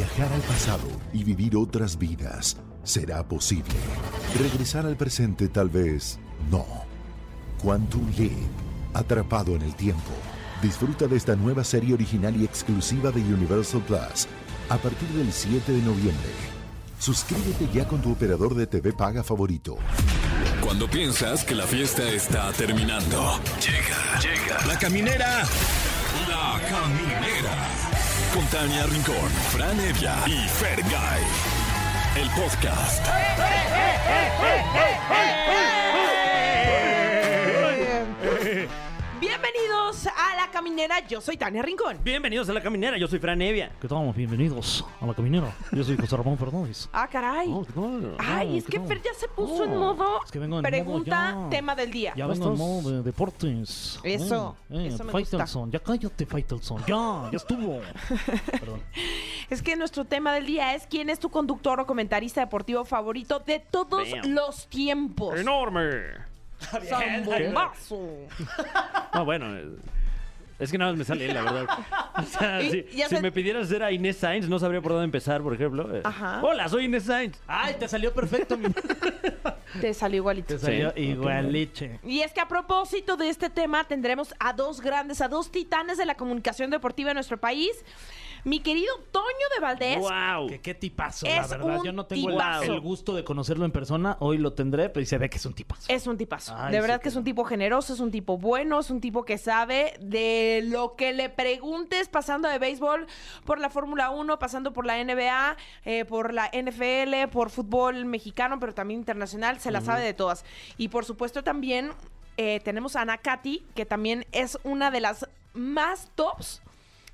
Viajar al pasado y vivir otras vidas será posible. Regresar al presente tal vez no. Quantum Leap, atrapado en el tiempo. Disfruta de esta nueva serie original y exclusiva de Universal Plus a partir del 7 de noviembre. Suscríbete ya con tu operador de TV paga favorito. Cuando piensas que la fiesta está terminando. Llega, llega. La caminera. La caminera. Con Tania Rincón, Fran Evia y Fergay. El podcast. Caminera, yo soy Tania Rincón. Bienvenidos a La Caminera, yo soy Fran Evia. ¿Qué tal? Bienvenidos a la caminera. Yo soy José Ramón Fernández. Ah, caray. Oh, ¿qué tal? Ay, Oh, es ¿qué que tal? Fer ya se puso en Oh, modo es que vengo en modo pregunta, ya. tema del día. Ya ¿Cómo vengo en modo de deportes. Eso, Eh, eh, eso me Faitelson, ya cállate, Faitelson. Ya, ya estuvo. Perdón. Es que nuestro tema del día es quién es tu conductor o comentarista deportivo favorito de todos los tiempos. ¡Enorme! ¡Zambombazo! No, bueno, eh, es que nada más me sale él, la verdad. O sea, Y- si, ya si sé- me pidieras hacer a Inés Sainz, no sabría por dónde empezar, por ejemplo. Eh, Ajá. Hola, soy Inés Sainz. Ay, te salió perfecto, mi. Te salió igualito. Te salió Sí. igualiche. Y es que a propósito de este tema tendremos a dos grandes, a dos titanes de la comunicación deportiva en nuestro país. Mi querido Toño de Valdés. ¡Wow! Que qué tipazo, Es la verdad. un Yo no tengo el, tipazo. el gusto de conocerlo en persona. Hoy lo tendré, pero se ve que es un tipazo. Es un tipazo. Ay, de sí, verdad que es un tipo generoso, es un tipo bueno, es un tipo que sabe de lo que le preguntes, pasando de béisbol por la Fórmula 1, pasando por la NBA, eh, por la NFL, por fútbol mexicano, pero también internacional, se la sabe de todas. Y por supuesto también eh, tenemos a Ana Katy, que también es una de las más tops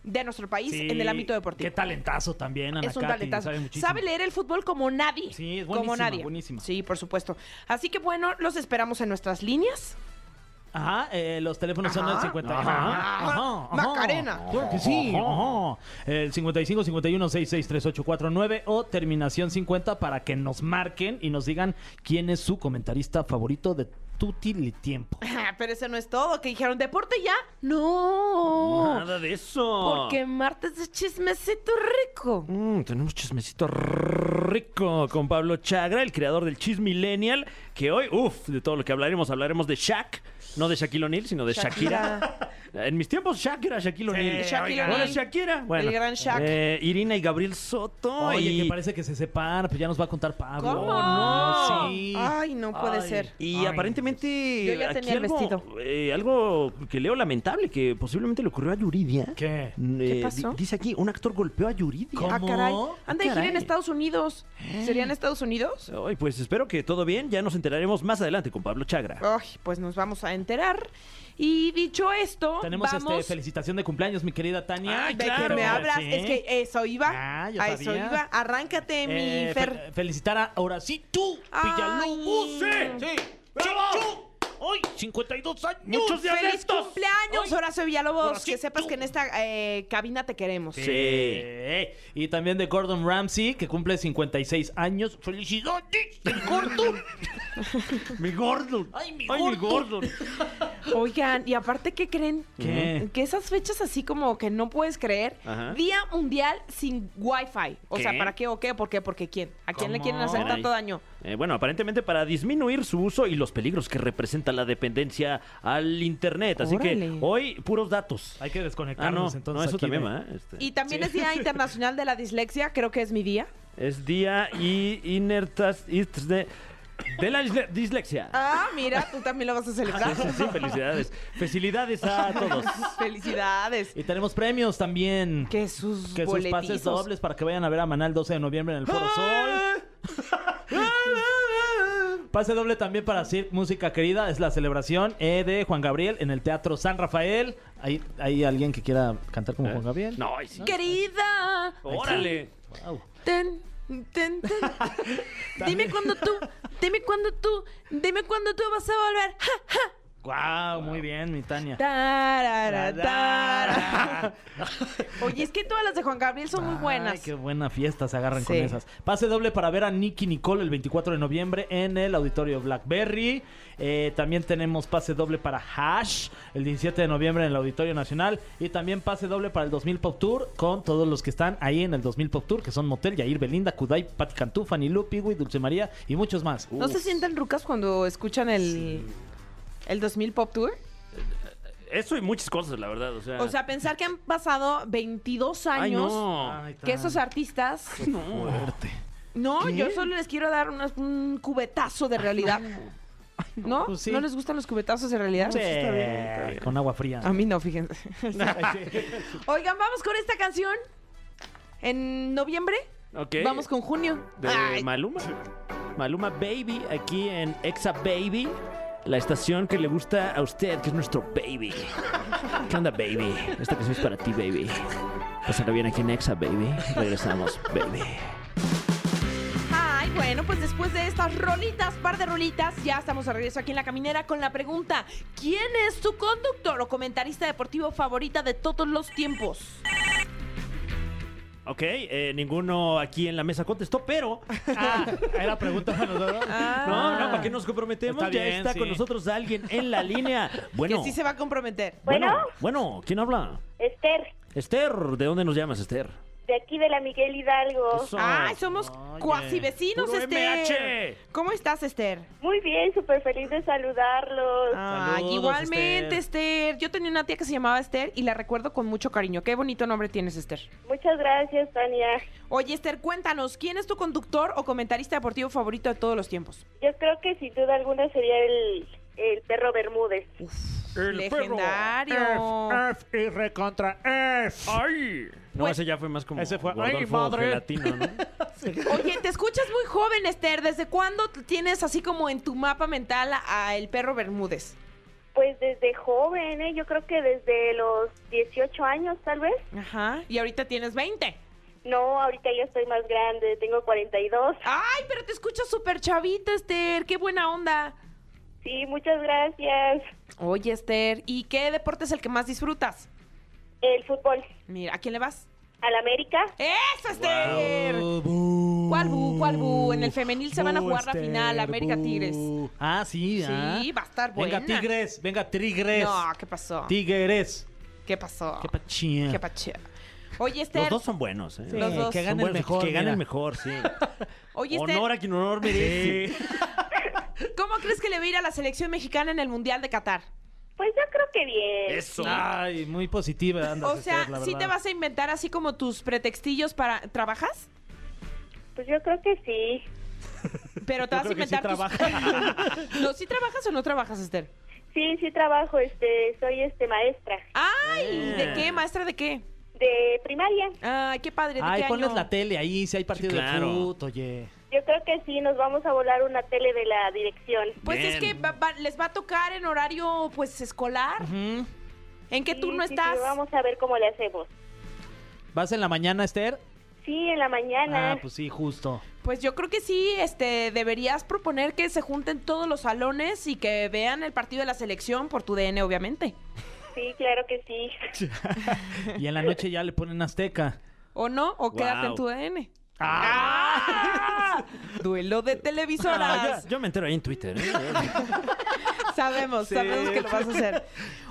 de nuestro país Sí, en el ámbito deportivo. Qué talentazo también, Ana Es un Katy, talentazo. sabe muchísimo. Sabe leer el fútbol como nadie. Sí, es como nadie. buenísima. Sí, por supuesto. Así que bueno, los esperamos en nuestras líneas. Ajá, eh, los teléfonos son el Ajá. 50. Ajá. Ajá, ajá. Macarena. Claro que sí. Ajá. El 55 51 66 3849 o terminación 50 para que nos marquen y nos digan quién es su comentarista favorito de Tutti Li Tiempo. Pero eso no es todo. Que dijeron, ¿deporte ya? No. Nada de eso. Porque martes de chismecito rico. Mm, tenemos chismecito rico con Pablo Chagra, el creador del Chis Millennial, que hoy, uff, de todo lo que hablaremos, hablaremos de Shaq, no de Shaquille O'Neal, sino de Shakira. En mis tiempos Shaq era Shaquille O'Neal. Shaquille Ahora O'Neal. es Shakira. Bueno, El gran Shaq. eh, Irina y Gabriel Soto. Oye, y, que parece que se separan, pues ya nos va a contar Pablo. ¿Cómo? No, sí. Ay, no puede Ay. ser. y Ay, aparentemente Yo ya aquí tenía el algo, vestido. eh, algo que leo lamentable, que posiblemente le ocurrió a Yuridia. ¿Qué? Mm, ¿Qué eh, pasó? di- dice aquí, un actor golpeó a Yuridia. ¿Cómo? Ah, caray. Anda de gira en Caray. Estados Unidos. ¿Sería en Estados Unidos? Ay, pues espero que todo bien, ya nos enteraremos más adelante con Pablo Chagra. Ay, pues nos vamos a enterar. Y dicho esto, Tenemos vamos... este felicitación de cumpleaños, mi querida Tania. Ay, ¿De claro. qué me hablas? Sí. Es que eso iba. Ah, yo a eso sabía. iba. Arráncate, Eh, mi fe- Fer. felicitar a ahora sí tú. Villalobos. Sí. Sí. ¡Bravo! Hoy, 52 años. Muchos días de ¡Feliz estos. cumpleaños, Ay. Horacio Villalobos! Horacito. Que sepas que en esta eh, cabina te queremos. Sí. Sí. Y también de Gordon Ramsay, que cumple 56 años. ¡Felicidades, el Gordon! Mi gordo. ¡Ay, mi Ay, mi gordo! gordo. Oigan, y aparte, ¿qué creen? ¿Qué? Que esas fechas así como que no puedes creer. Ajá. Día Mundial sin Wi-Fi. O ¿Qué? sea, ¿para qué o qué? ¿Por qué? ¿Porque quién? ¿A quién le quieren hacer tanto daño? Eh, bueno, aparentemente para disminuir su uso y los peligros que representa la dependencia al internet. Así Órale. que hoy puros datos. Hay que Ah, no, desconectarnos entonces. no, eso aquí también de- va. ¿eh? Este, Y también es Día Internacional de la Dislexia. Creo que es mi día. Es día y inertas de, de la disle- dislexia. Ah, mira, tú también lo vas a celebrar. Sí, sí, sí, felicidades. Felicidades a todos. Felicidades. Y tenemos premios también. Que sus Que sus pases dobles para que vayan a ver a Manal 12 de noviembre en el Foro Sol. Pase doble también para Cirque Música Querida. Es la celebración eh, de Juan Gabriel en el Teatro San Rafael. ¿Hay, hay alguien que quiera cantar como Juan Gabriel? ¿Eh? No, sí. Querida. Órale. Wow. Ten, ten, ten. Dime cuándo tú, dime cuándo tú, dime cuándo tú vas a volver. Ja, ja. Guau, muy bien, mi Tania. Tarara, tarara. Oye, es que todas las de Juan Gabriel son muy Ay, buenas. qué buena fiesta se agarran con esas. Pase doble para ver a Nicky Nicole el 24 de noviembre en el auditorio Blackberry. Eh, también tenemos pase doble para Hash el 17 de noviembre en el Auditorio Nacional. Y también pase doble para el 2000 Pop Tour con todos los que están ahí en el 2000 Pop Tour, que son Motel, Yair, Belinda, Kudai, Pati Cantú, Fanny Lu, Piwi, Dulce María y muchos más. ¿No se sienten rucas cuando escuchan el, el 2000 Pop Tour? Eso y muchas cosas, la verdad. O sea, O sea, pensar que han pasado 22 ay, años no. Que esos artistas... fuerte. No, yo solo les quiero dar unas- un cubetazo de realidad. ¿No? Pues sí. ¿No les gustan los cubetazos de realidad? Sí, con agua fría. A mí no, fíjense. Oigan, vamos con esta canción. En noviembre. Ok. Vamos con junio. De Ay, Maluma. Maluma Baby, aquí en Exa Baby. La estación que le gusta a usted, que es nuestro baby. ¿Qué onda, baby? Esta canción es para ti, baby. Pásala bien aquí en Exa Baby. Regresamos, baby. Ay, bueno, pues después de estas rolitas, par de rolitas, ya estamos de regreso aquí en La Caminera con la pregunta, ¿quién es tu conductor o comentarista deportivo favorita de todos los tiempos? Ok, eh, ninguno aquí en la mesa contestó, pero Ah, era pregunta para nosotros. no, no, ¿para qué nos comprometemos? Está ya bien, está sí. con nosotros alguien en la línea. Bueno, Que sí se va a comprometer. bueno, Bueno. bueno, ¿quién habla? Esther, Esther, ¿de dónde nos llamas, Esther? De aquí de la Miguel Hidalgo. Eso. Ay, somos Oye. cuasi vecinos, Puro Esther. MH. ¿Cómo estás, Esther? Muy bien, súper feliz de saludarlos. Ay, Saludos, igualmente, Esther. Yo tenía una tía que se llamaba Esther y la recuerdo con mucho cariño. Qué bonito nombre tienes, Esther. Muchas gracias, Tania. Oye, Esther, cuéntanos, ¿quién es tu conductor o comentarista deportivo favorito de todos los tiempos? Yo creo que sin duda alguna sería el, el perro Bermúdez. El Legendario. F y recontra F. ¡Ay! No, Pues- ese ya fue más como Ese fue- Rodolfo ¡Ay, madre! Gelatino, ¿no? Oye, te escuchas muy joven, Esther. ¿Desde cuándo tienes así como en tu mapa mental a el perro Bermúdez? Pues desde joven, ¿eh? yo creo que desde los 18 años tal vez. Ajá. Y ahorita tienes 20. No, ahorita ya estoy más grande, tengo 42. Ay, pero te escuchas súper chavita, Esther. Qué buena onda. Sí, muchas gracias. Oye, Esther, ¿y qué deporte es el que más disfrutas? El fútbol. Mira, ¿a quién le vas? Al América. ¡Eso, Esther! ¿Cuál bu? ¿Cuál bu? En el femenil se van a jugar la final, América Tigres. Ah, sí, ah. Sí, va a estar buena. Venga, Tigres, venga, Tigres. No, ¿qué pasó? Tigres. ¿Qué pasó? Qué pachía. Qué pache. Oye, Esther. Los dos son buenos, ¿eh? Sí, Los dos. que Son gane el buenos, mejor. Que gane mira. el mejor, sí. Oye, Esther, honor a quien honor merece. ¿cómo crees que le va a ir a la selección mexicana en el Mundial de Qatar? Pues yo creo que bien. Eso. Ay, muy positiva andas, O sea, Esther, la ¿sí verdad. te vas a inventar así como tus pretextillos para... ¿Trabajas? Pues yo creo que sí. Pero te Yo vas a creo que sí inventar tus... no, ¿sí trabajas o no trabajas, Esther? Sí, sí trabajo, este, soy este maestra Ay, ¿de Eh. qué? ¿Maestra de qué? de primaria. Ay, qué padre, ¿de Ay, qué ponles año? la tele ahí, si hay partido claro. de fútbol, oye. Yo creo que sí, nos vamos a volar una tele de la dirección. Pues es que va- va- les va a tocar en horario, pues, escolar. ¿En qué Sí, turno sí, sí, estás? vamos a ver cómo le hacemos. ¿Vas en la mañana, Esther? Sí, en la mañana. Ah, pues sí, justo. Pues yo creo que sí, este, deberías proponer que se junten todos los salones y que vean el partido de la selección por tu DN, obviamente. Sí, claro que sí. Y en la noche ya le ponen Azteca. ¿O no? ¿O quédate en Wow. tu DN? ¡Ah! Duelo de televisoras. Ah, yo, yo me entero ahí en Twitter. ¿eh? Sabemos, sabemos que lo vas a hacer.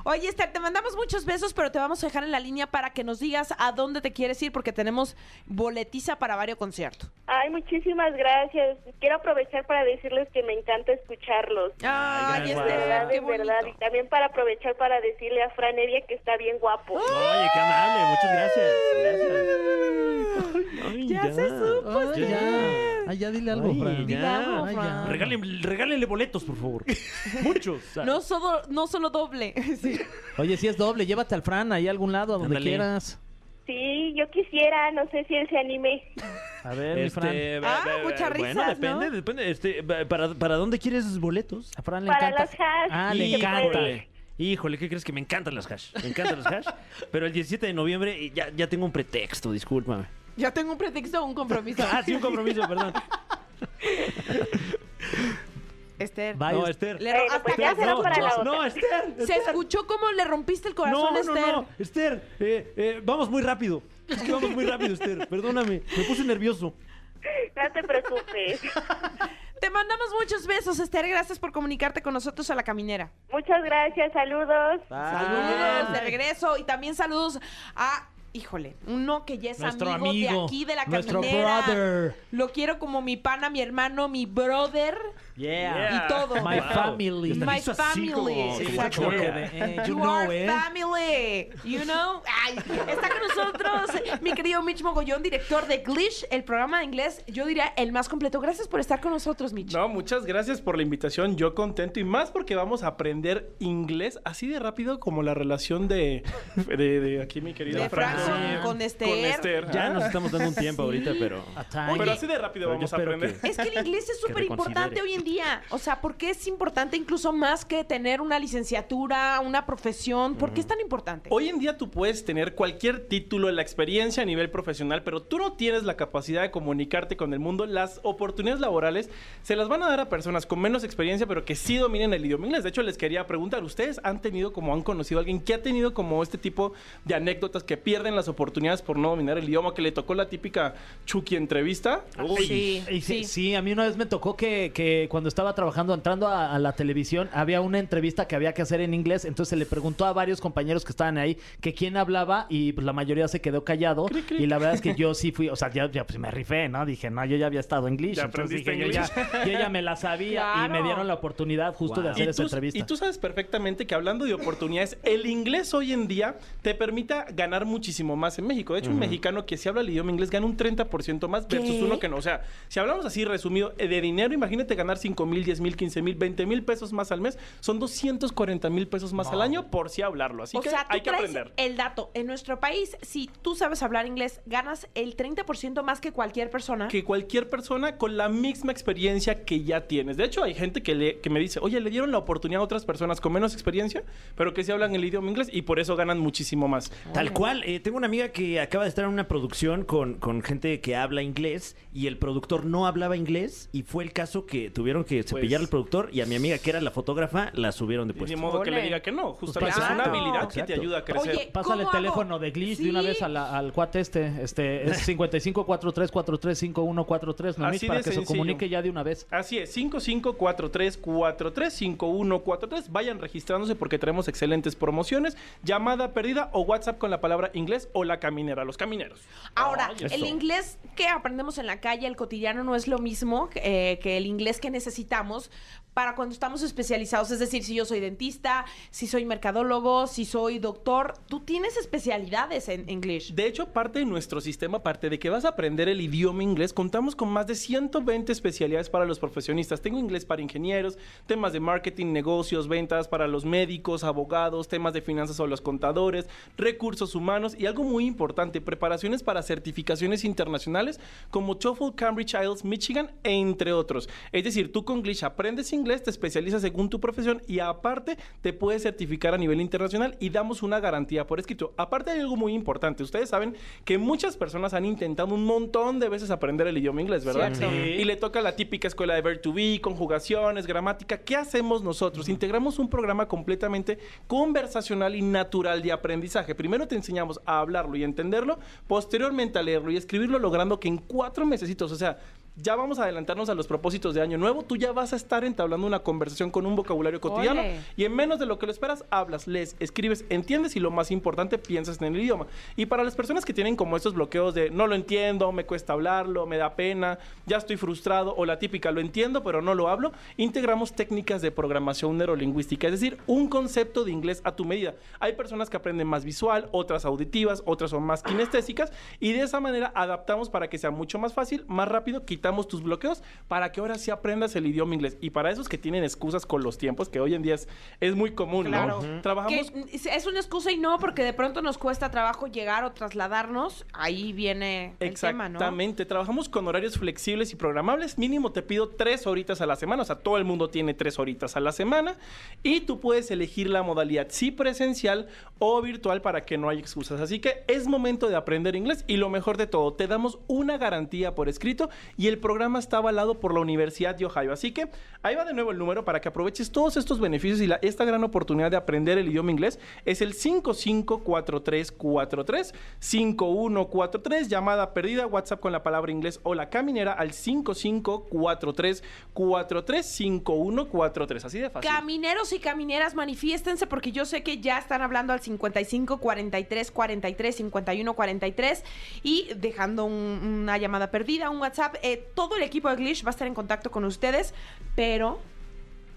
Oye, Esther, te mandamos muchos besos, pero te vamos a dejar en la línea para que nos digas a dónde te quieres ir porque tenemos boletiza para varios conciertos. Ay, muchísimas gracias. Quiero aprovechar para decirles que me encanta escucharlos. Ay. De Esther, verdad, qué es verdad. Y también para aprovechar para decirle a Fran Evia que está bien guapo. Oye, qué amable. Muchas gracias. Gracias. Ay, Ya se supo, Ay, ya. Ay, ya dile algo, Ay, Fran. ya. Dile algo. Fran. Regálenle, regálenle boletos, por favor. Muchos. No solo, no solo doble. Sí. Oye, si es doble, llévate al Fran ahí a algún lado, a donde Ándale. quieras. Sí, yo quisiera, no sé si él se anime. A ver, mi Fran. Este, Ah, muchas Bueno, risas, depende, ¿no? depende. Este, ¿para, ¿Para dónde quieres boletos? A Fran le Para encanta. las hash. Ah, le encanta. puede. Híjole, ¿qué crees que me encantan las hash? Me encantan las hash. Pero el 17 de noviembre ya, ya tengo un pretexto, discúlpame. Ya tengo un pretexto o un compromiso. Ah, sí, un compromiso, perdón. Esther. Bye, No, Esther. Esther. Le- hasta pues ya que- será no, para la no, otra. no, Esther. Se Esther. escuchó cómo le rompiste el corazón No, a no, Esther. no. Esther, eh, eh, vamos muy rápido. Es que vamos muy rápido, Esther. Perdóname. Me puse nervioso. No te preocupes. Te mandamos muchos besos, Esther. Gracias por comunicarte con nosotros a la caminera. Muchas gracias, saludos. Saludos de regreso y también saludos a, híjole, uno que ya es amigo, de aquí de la nuestro caminera. brother. Lo quiero como mi pana, mi hermano, mi brother Yeah. y todo. My Wow. family. My family. como- Sí, Exacto. como que de, eh, you You know, are eh. family, you know. Ay, está con nosotros mi querido Mitch Mogollón, director de Glitch, el programa de inglés, yo diría el más completo. Gracias por estar con nosotros, Mitch. No, muchas gracias por la invitación. Yo contento y más porque vamos a aprender inglés así de rápido como la relación de, de, de aquí mi querida de Frank Fran. Con, con Esther. Con Esther. Ya Ah. nos estamos dando un tiempo ahorita, pero. A time. Pero así de rápido vamos a aprender. que- Es que el inglés es súper importante hoy en día. O sea, ¿por qué es importante incluso más que tener una licenciatura, una profesión? ¿Por qué es tan importante? Hoy en día tú puedes tener cualquier título, la experiencia a nivel profesional, pero tú no tienes la capacidad de comunicarte con el mundo. Las oportunidades laborales se las van a dar a personas con menos experiencia, pero que sí dominen el idioma inglés. De hecho, les quería preguntar, ¿ustedes han tenido como han conocido a alguien que ha tenido como este tipo de anécdotas que pierden las oportunidades por no dominar el idioma, que le tocó la típica Chucky entrevista? sí, Y sí, sí. sí, a mí una vez me tocó que, que cuando estaba trabajando, entrando a, a la televisión, había una entrevista que había que hacer en inglés, entonces se le preguntó a varios compañeros que estaban ahí que quién hablaba y pues la mayoría se quedó callado y la verdad es que yo sí fui, o sea, ya, ya, pues me rifé, ¿no? Dije, no, yo ya había estado en inglés, entonces dije, yo ya, yo ya me la sabía y me dieron la oportunidad justo de hacer esa tú, entrevista. y tú sabes perfectamente que hablando de oportunidades, el inglés hoy en día te permita ganar muchísimo más en México. De hecho, un mexicano que si habla el idioma inglés gana un 30% más versus ¿Qué? uno que no. O sea, si hablamos así resumido eh, de dinero, imagínate ganar 5 mil, 10 mil, 15 mil, 20 mil pesos más al mes. Son 240 mil pesos más al año por si hablarlo. Así o que sea, hay que aprender. el dato. En nuestro país, si tú sabes hablar inglés, ganas el 30% más que cualquier persona. que cualquier persona con la misma experiencia que ya tienes. De hecho, hay gente que, le, que me dice, oye, le dieron la oportunidad a otras personas con menos experiencia, pero que sí hablan el idioma inglés y por eso ganan muchísimo más. Tal cual. eh, tengo una amiga que acaba de estar en una producción con, con gente que habla inglés y el productor no hablaba inglés y fue el caso que tuvieron que cepillar al productor y a mi amiga que era la fotógrafa la subieron de Pues, Ni puesto. modo que Ole. le diga que no. Justamente es claro. una habilidad que te Exacto. ayuda a crecer. Oye, Pásale el ¿Cómo teléfono hago? de Glitch de Sí. una vez a la- al cuate este. Este es 5543435143, ¿no, Así Mitch? de Para que se sencillo. comunique ya de una vez. Así es, 5543435143. Vayan registrándose porque tenemos excelentes promociones. Llamada perdida o WhatsApp con la palabra inglés o la caminera, los camineros. Ahora, Ay, el inglés que aprendemos en la calle, el cotidiano, no es lo mismo eh, que el inglés que necesitamos para cuando estamos especializados. Es decir, si yo soy dentista, si soy mercadólogo, si soy doctor, tú tienes especialidades en inglés. De hecho, parte de nuestro sistema, parte de que vas a aprender el idioma inglés, contamos con más de 120 especialidades para los profesionistas. Tengo inglés para ingenieros, temas de marketing, negocios, ventas para los médicos, abogados, temas de finanzas o los contadores, recursos humanos y algo muy importante, preparaciones para certificaciones internacionales como TOEFL, Cambridge, IELTS, Michigan, entre otros. Es decir, tú con Glitch aprendes inglés, te especializas según tu profesión y aparte te puedes certificar a nivel internacional y damos una garantía por escrito. Aparte hay algo muy importante. Ustedes saben que muchas personas han intentado un montón de veces aprender el idioma inglés, ¿verdad? Sí. Y le toca la típica escuela de ver to be, conjugaciones, gramática. ¿Qué hacemos nosotros? Integramos un programa completamente conversacional y natural de aprendizaje. Primero te enseñamos a hablarlo y entenderlo, posteriormente a leerlo y escribirlo, logrando que en cuatro mesecitos, o sea, ya vamos a adelantarnos a los propósitos de año nuevo, tú ya vas a estar entablando una conversación con un vocabulario cotidiano Ole. y en menos de lo que lo esperas, hablas, lees, escribes, entiendes y lo más importante, piensas en el idioma. Y para las personas que tienen como estos bloqueos de no lo entiendo, me cuesta hablarlo, me da pena, ya estoy frustrado o la típica lo entiendo pero no lo hablo, integramos técnicas de programación neurolingüística, es decir, un concepto de inglés a tu medida. Hay personas que aprenden más visual, otras auditivas, otras son más kinestésicas y de esa manera adaptamos para que sea mucho más fácil, más rápido, quitamos tus bloqueos para que ahora sí aprendas el idioma inglés. Y para esos que tienen excusas con los tiempos, que hoy en día es, es muy común, Claro. ¿no? Trabajamos Que es una excusa y no, porque de pronto nos cuesta trabajo llegar o trasladarnos. Ahí viene el tema, ¿no? Exactamente, trabajamos con horarios flexibles y programables. Mínimo te pido tres horitas a la semana, o sea, todo el mundo tiene tres horitas a la semana. Y tú puedes elegir la modalidad sí presencial o virtual para que no haya excusas. Así que es momento de aprender inglés y lo mejor de todo, te damos una garantía por escrito y el el programa está avalado por la Universidad de Ohio. Así que ahí va de nuevo el número para que aproveches todos estos beneficios y esta gran oportunidad de aprender el idioma inglés. Es el 554343 5143, llamada perdida, WhatsApp con la palabra inglés o la caminera al 554343 5143. Así de fácil. Camineros y camineras, manifiéstense porque yo sé que ya están hablando al 55 43 43 51 43 y dejando un- una llamada perdida, un WhatsApp. Eh, todo el equipo de Glitch va a estar en contacto con ustedes, pero.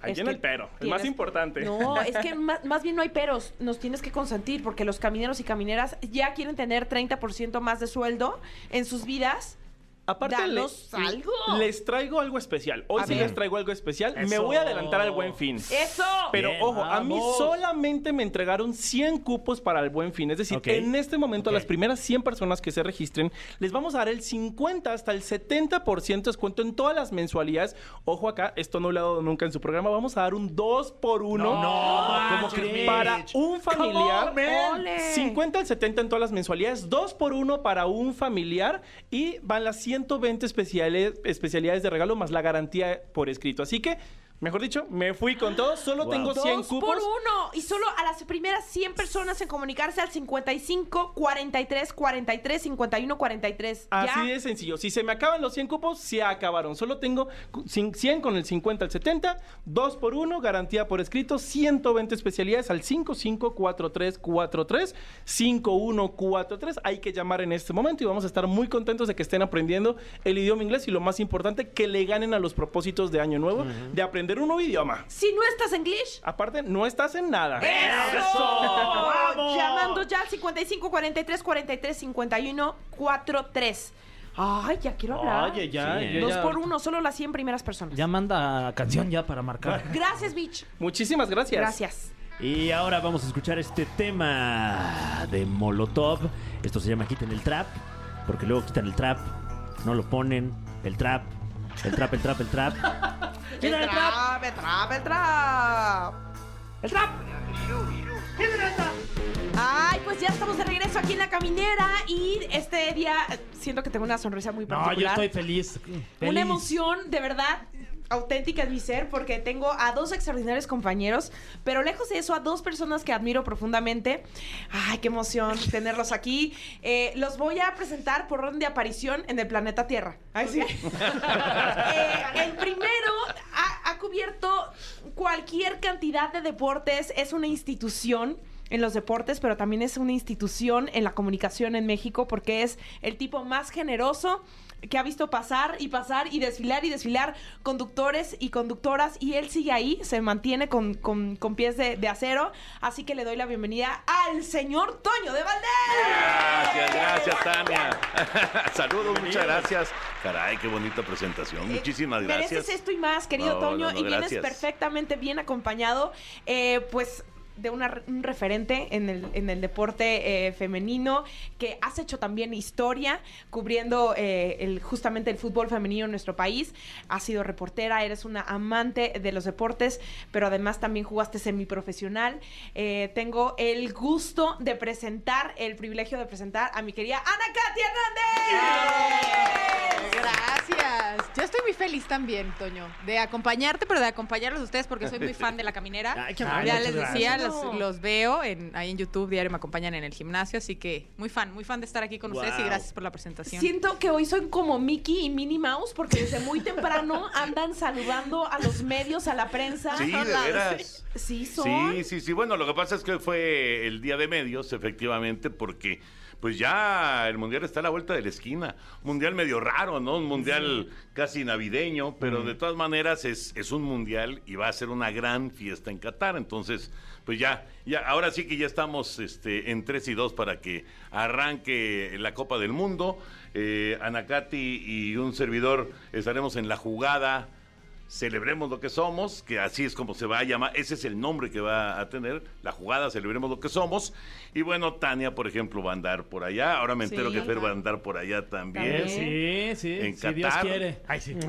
Ahí viene el pero, el más importante. No, es que más, más bien no hay peros. Nos tienes que consentir porque los camineros y camineras ya quieren tener 30% más de sueldo en sus vidas. Aparte, Danos le- algo. les traigo algo especial. Hoy A sí les traigo algo especial. Me voy a adelantar al buen fin. ¡Eso! Pero Bien, ojo, a mí solamente me entregaron 100 cupos para el buen fin. Es decir, en este momento, a las primeras 100 personas que se registren, les vamos a dar el 50 hasta el 70% de descuento en todas las mensualidades. Ojo acá, esto no lo he dado nunca en su programa. Vamos a dar un 2 por 1 No, ¿cómo como crees? para un familiar. Ole. 50 al 70 en todas las mensualidades, 2 por 1 para un familiar y van las 120 especiales, especialidades de regalo más la garantía por escrito. Así que, mejor dicho, me fui con todo. Solo Wow. tengo 100 Dos cupos. por uno. Y solo a las primeras 100 personas en comunicarse al 55 43 43 51 43. Así ya. de sencillo. Si se me acaban los 100 cupos, se acabaron. Solo tengo cu- cin- 100 con el 50 al 70, 2 por 1, garantía por escrito, 120 especialidades al 554343 5143. Hay que llamar en este momento y vamos a estar muy contentos de que estén aprendiendo el idioma inglés y lo más importante, que le ganen a los propósitos de Año Nuevo de aprender un nuevo idioma. Si no estás en Glitch, Aparte, no estás en nada. ¡Eso! Llamando ya al 55 43 43 51 43. Ay, ya quiero hablar. Oye, ya, Sí. ya, Dos ya. por uno, solo las 100 primeras personas. Ya manda canción ya para marcar. Gracias, Bitch. Muchísimas gracias. Gracias. Y ahora vamos a escuchar este tema de Molotov. Esto se llama Quiten el Trap, porque luego quitan el trap, no lo ponen, el trap, el trap, el trap, el trap. El ¡Quiten el trap! trap, el trap, el trap. El trap. Ay, pues ya estamos de regreso aquí en la caminera y este día siento que tengo una sonrisa muy No, particular. yo estoy feliz. Una emoción de verdad auténtica en mi ser porque tengo a dos extraordinarios compañeros, pero lejos de eso a dos personas que admiro profundamente. Ay, qué emoción tenerlos aquí. Eh, los voy a presentar por orden de aparición en el planeta Tierra. Ay, sí. Eh, el primero ha, ha cubierto cualquier cantidad de deportes, es una institución en los deportes, pero también es una institución en la comunicación en México porque es el tipo más generoso que ha visto pasar y pasar y desfilar y desfilar conductores y conductoras y él sigue ahí, se mantiene con, con- con pies de, de acero, así que le doy la bienvenida al señor Toño de Valdés. Gracias, gracias, Tania. Saludos, muchas gracias. Caray, qué bonita presentación. Muchísimas Eh, gracias. Mereces esto y más, querido No, Toño, no, no, y vienes perfectamente bien acompañado, eh, pues de una- un referente en el, en el deporte eh, femenino, que has hecho también historia cubriendo eh, el, justamente el fútbol femenino en nuestro país. Has sido reportera, eres una amante de los deportes, pero además también jugaste semiprofesional. Eh, tengo el gusto de presentar, el privilegio de presentar a mi querida Ana Katia Hernández. Gracias. Yo estoy muy feliz también, Toño, de acompañarte, pero de acompañarlos a ustedes porque soy muy fan de la caminera. Ay, qué ya les decía, gracias. Los, los veo en, ahí en YouTube, diario me acompañan en el gimnasio, así que muy fan, muy fan de estar aquí con ustedes y gracias por la presentación. Siento que hoy soy como Mickey y Minnie Mouse porque desde muy temprano andan saludando a los medios, a la prensa. Sí, de veras. Sí, son. Sí, sí, sí. Bueno, lo que pasa es que fue el día de medios, efectivamente, porque pues ya el mundial está a la vuelta de la esquina. Un mundial medio raro, ¿no? Un mundial casi navideño, pero de todas maneras es, es un mundial y va a ser una gran fiesta en Qatar. Entonces, pues ya, ya, ahora sí que ya estamos este, en 3 y 2 para que arranque la Copa del Mundo. Eh, Anacati y un servidor estaremos en la jugada Celebremos lo que somos, que así es como se va a llamar, ese es el nombre que va a tener, la jugada Celebremos lo que somos. Y bueno, Tania, por ejemplo, va a andar por allá. Ahora me entero Sí. que Fer va a andar por allá también. También. Sí, sí, En si Dios quiere. Ay, sí.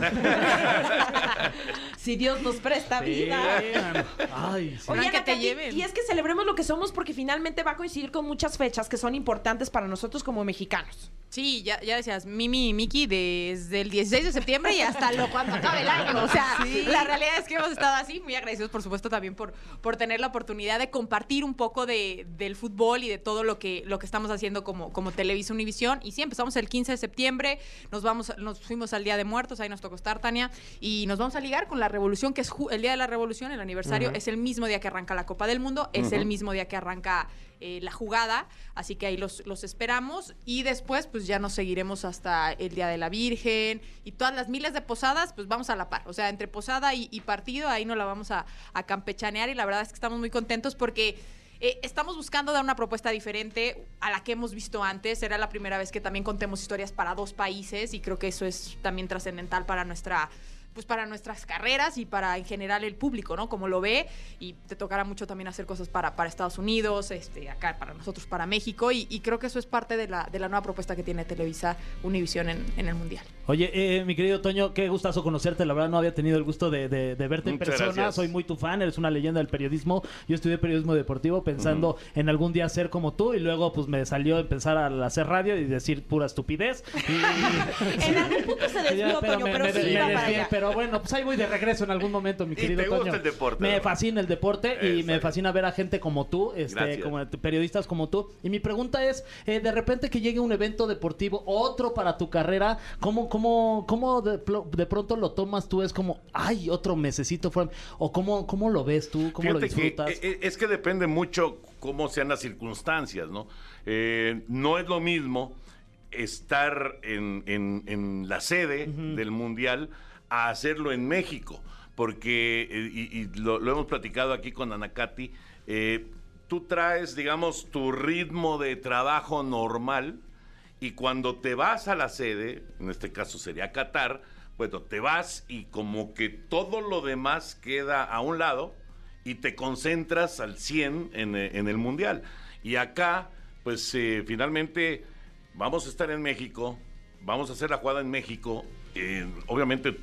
Si Dios nos presta Sí, vida. Ay, sí. Oye, Oigan, que te Nacati, lleven. y es que celebremos lo que somos porque finalmente va a coincidir con muchas fechas que son importantes para nosotros como mexicanos. Sí, ya, ya decías, Mimi y Miki desde el 16 de septiembre y hasta lo cuando acabe el año. O sea, la realidad es que hemos estado así, muy agradecidos, por supuesto, también por, por tener la oportunidad de compartir un poco de, del fútbol y de todo lo que, lo que estamos haciendo como, como Televisa Univisión. Y sí, empezamos el 15 de septiembre, nos vamos, nos fuimos al Día de Muertos, ahí nos tocó estar, Tania, y nos vamos a ligar con la Revolución, que es el Día de la Revolución, el aniversario, es el mismo día que arranca la Copa del Mundo, es el mismo día que arranca eh, la jugada, así que ahí los, los esperamos y después pues ya nos seguiremos hasta el Día de la Virgen y todas las miles de posadas pues vamos a la par, o sea, entre posada y, partido ahí no la vamos a, a campechanear y la verdad es que estamos muy contentos porque... eh, estamos buscando dar una propuesta diferente a la que hemos visto antes. Era la primera vez que también contemos historias para dos países y creo que eso es también trascendental para nuestra pues para nuestras carreras y para en general el público, ¿no? Como lo ve y te tocará mucho también hacer cosas para, para Estados Unidos, este, acá para nosotros, para México y, y creo que eso es parte de la, de la nueva propuesta que tiene Televisa Univisión en, en el Mundial. Oye, eh, mi querido Toño, qué gustazo conocerte. La verdad no había tenido el gusto de, de- de verte en persona. gracias. Soy muy tu fan, eres una leyenda del periodismo. Yo estudié periodismo deportivo pensando en algún día ser como tú y luego pues me salió empezar a hacer radio y decir pura estupidez. Y- En algún punto se desvió, Toño, pero me- sí me iba para desvié, allá. pero bueno, pues ahí voy de regreso en algún momento, mi Y querido te gusta Toño. el deporte, Me fascina el deporte y me fascina ver a gente como tú, este, como periodistas como tú. Y mi pregunta es, eh, de repente que llegue un evento deportivo, otro para tu carrera, ¿cómo, cómo, cómo de, pronto lo tomas tú? Es como, ay, otro mesecito fuera. O cómo, cómo lo ves tú, cómo lo Fíjate disfrutas. eh, eh, es que depende mucho cómo sean las circunstancias, ¿no? Eh, no es lo mismo estar en, en- en la sede del Mundial a hacerlo en México, porque, eh, y, lo, hemos platicado aquí con Anacati, eh, tú traes, digamos, tu ritmo de trabajo normal y cuando te vas a la sede, en este caso sería Qatar, bueno, te vas y como que todo lo demás queda a un lado y te concentras al 100 en, eh, en el Mundial. Y acá, pues eh, finalmente vamos a estar en México, vamos a hacer la jugada en México, eh, obviamente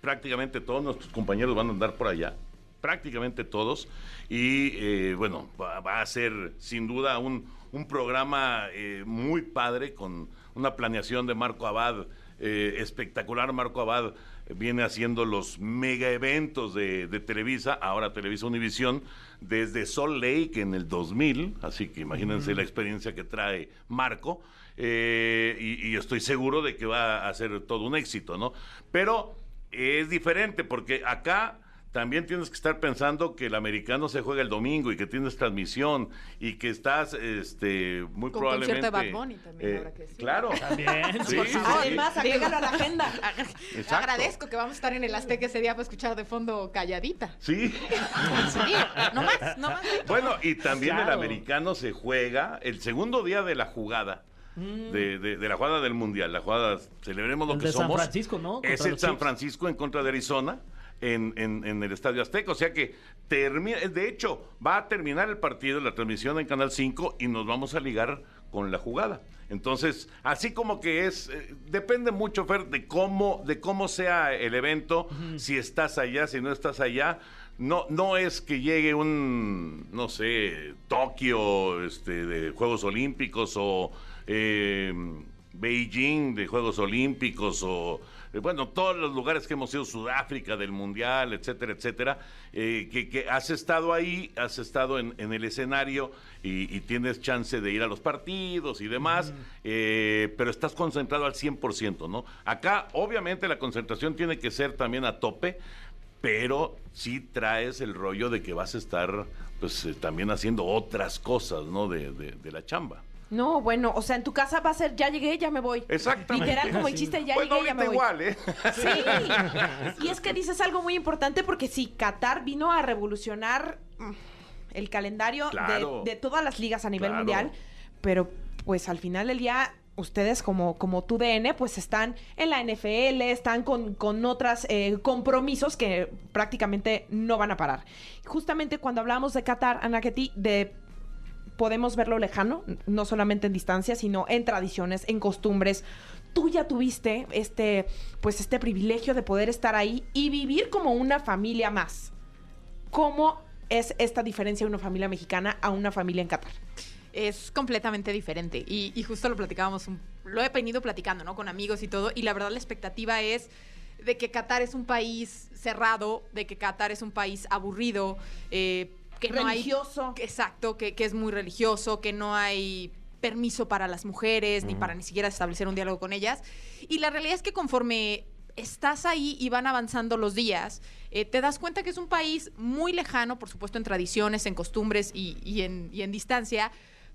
prácticamente todos nuestros compañeros van a andar por allá, prácticamente todos, y eh, bueno, va, va a ser sin duda un, un programa eh, muy padre con una planeación de Marco Abad eh, espectacular. Marco Abad viene haciendo los mega eventos de, de Televisa, ahora Televisa Univisión, desde Salt Lake en el 2000, así que imagínense la experiencia que trae Marco. eh, y, y estoy seguro de que va a ser todo un éxito, ¿no? Pero es diferente porque acá también tienes que estar pensando que el americano se juega el domingo y que tienes transmisión y que estás este muy Con probablemente concierto de Bad Bunny también, habrá que decir. claro También, Sí. Además, agrégalo a la agenda. Exacto. Agradezco que vamos a estar en el Azteca ese día para escuchar de fondo calladita. sí Sí, no más, no más. bueno y también el americano se juega el segundo día de la jugada de, de- de la jugada del mundial la jugada celebremos lo El que de San somos Francisco, ¿no? es el San. Francisco en contra de Arizona en, en- en el Estadio Azteca. O sea que termina, de hecho, va a terminar el partido, la transmisión en Canal 5 y nos vamos a ligar con la jugada. Entonces, así como que es, eh, depende mucho, Fer, de cómo, de cómo sea el evento, si estás allá, si no estás allá. No, no es que llegue un, no sé, Tokio este, de Juegos Olímpicos o eh, Beijing de Juegos Olímpicos o, eh, bueno, todos los lugares que hemos ido, Sudáfrica del Mundial, etcétera, etcétera, eh, que, que has estado ahí, has estado en, en el escenario y, y tienes chance de ir a los partidos y demás, eh, pero estás concentrado al 100%, ¿no? Acá, obviamente, la concentración tiene que ser también a tope, pero sí traes el rollo de que vas a estar, pues, eh, también haciendo otras cosas, ¿no? De, de- de la chamba. No, bueno, o sea, en tu casa va a ser ya llegué, ya me voy. Exactamente. Literal, como el chiste, ya Bueno, llegué, ya me voy. igual, ¿eh? Sí. Y es que dices algo muy importante porque sí, Qatar vino a revolucionar mm, el calendario de- Claro. de, todas las ligas a nivel Claro. mundial, pero pues al final del día ustedes como, como tu DN, pues están en la NFL, están con, con otros compromisos que prácticamente no van a parar. Justamente cuando hablamos de Qatar, Ana Ketty, de podemos verlo lejano, no solamente en distancia, sino en tradiciones, en costumbres. Tú ya tuviste este, pues este privilegio de poder estar ahí y vivir como una familia más. ¿Cómo es esta diferencia de una familia mexicana a una familia en Qatar? es completamente diferente. Y, justo lo platicábamos, lo he venido platicando, ¿no? Con amigos y todo. Y la verdad la expectativa es de que Qatar es un país cerrado, de que Qatar es un país aburrido, eh, que no hay... Religioso. Exacto, que, que es muy religioso, que no hay permiso para las mujeres, ni para ni siquiera establecer un diálogo con ellas. Y la realidad es que conforme estás ahí y van avanzando los días, eh, te das cuenta que es un país muy lejano, por supuesto, en tradiciones, en costumbres y, y en, y en distancia,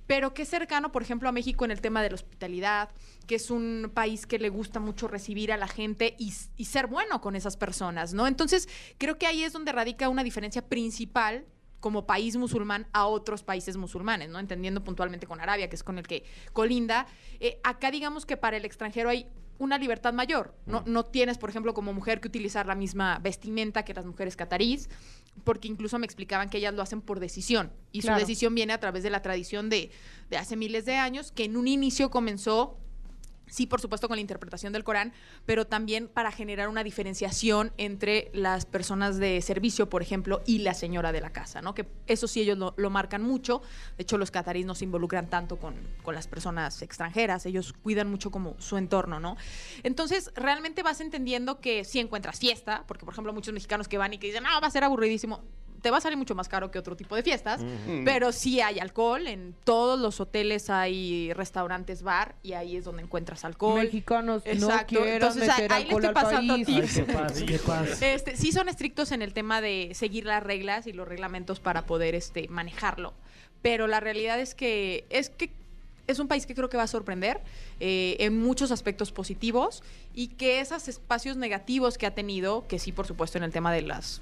pero que es cercano, por ejemplo, a México en el tema de la hospitalidad, que es un país que le gusta mucho recibir a la gente y, y ser bueno con esas personas, ¿no? Entonces, creo que ahí es donde radica una diferencia principal como país musulmán a otros países musulmanes, ¿no? Entendiendo puntualmente con Arabia, que es con el que colinda. Eh, acá digamos que para el extranjero hay una libertad mayor. No, no tienes, por ejemplo, como mujer que utilizar la misma vestimenta que las mujeres catarís, porque incluso me explicaban que ellas lo hacen por decisión. Y Claro. su decisión viene a través de la tradición de, de hace miles de años, que en un inicio comenzó Sí, por supuesto, con la interpretación del Corán, pero también para generar una diferenciación entre las personas de servicio, por ejemplo, y la señora de la casa, ¿no? Que eso sí ellos lo, lo marcan mucho. De hecho, los cataríes no se involucran tanto con, con las personas extranjeras, ellos cuidan mucho como su entorno, ¿no? Entonces, realmente vas entendiendo que si encuentras fiesta, porque, por ejemplo, muchos mexicanos que van y que dicen, no, va a ser aburridísimo. Te va a salir mucho más caro que otro tipo de fiestas, pero sí hay alcohol. En todos los hoteles hay restaurantes bar y ahí es donde encuentras alcohol. Mexicanos Exacto. no Entonces, meter ahí le alcohol estoy al pasando país. tips. ¿Qué pasa? ¿Qué? Este, sí son estrictos en el tema de seguir las reglas y los reglamentos para poder este, manejarlo. Pero la realidad es que es que es un país que creo que va a sorprender eh, en muchos aspectos positivos y que esos espacios negativos que ha tenido, que sí, por supuesto, en el tema de las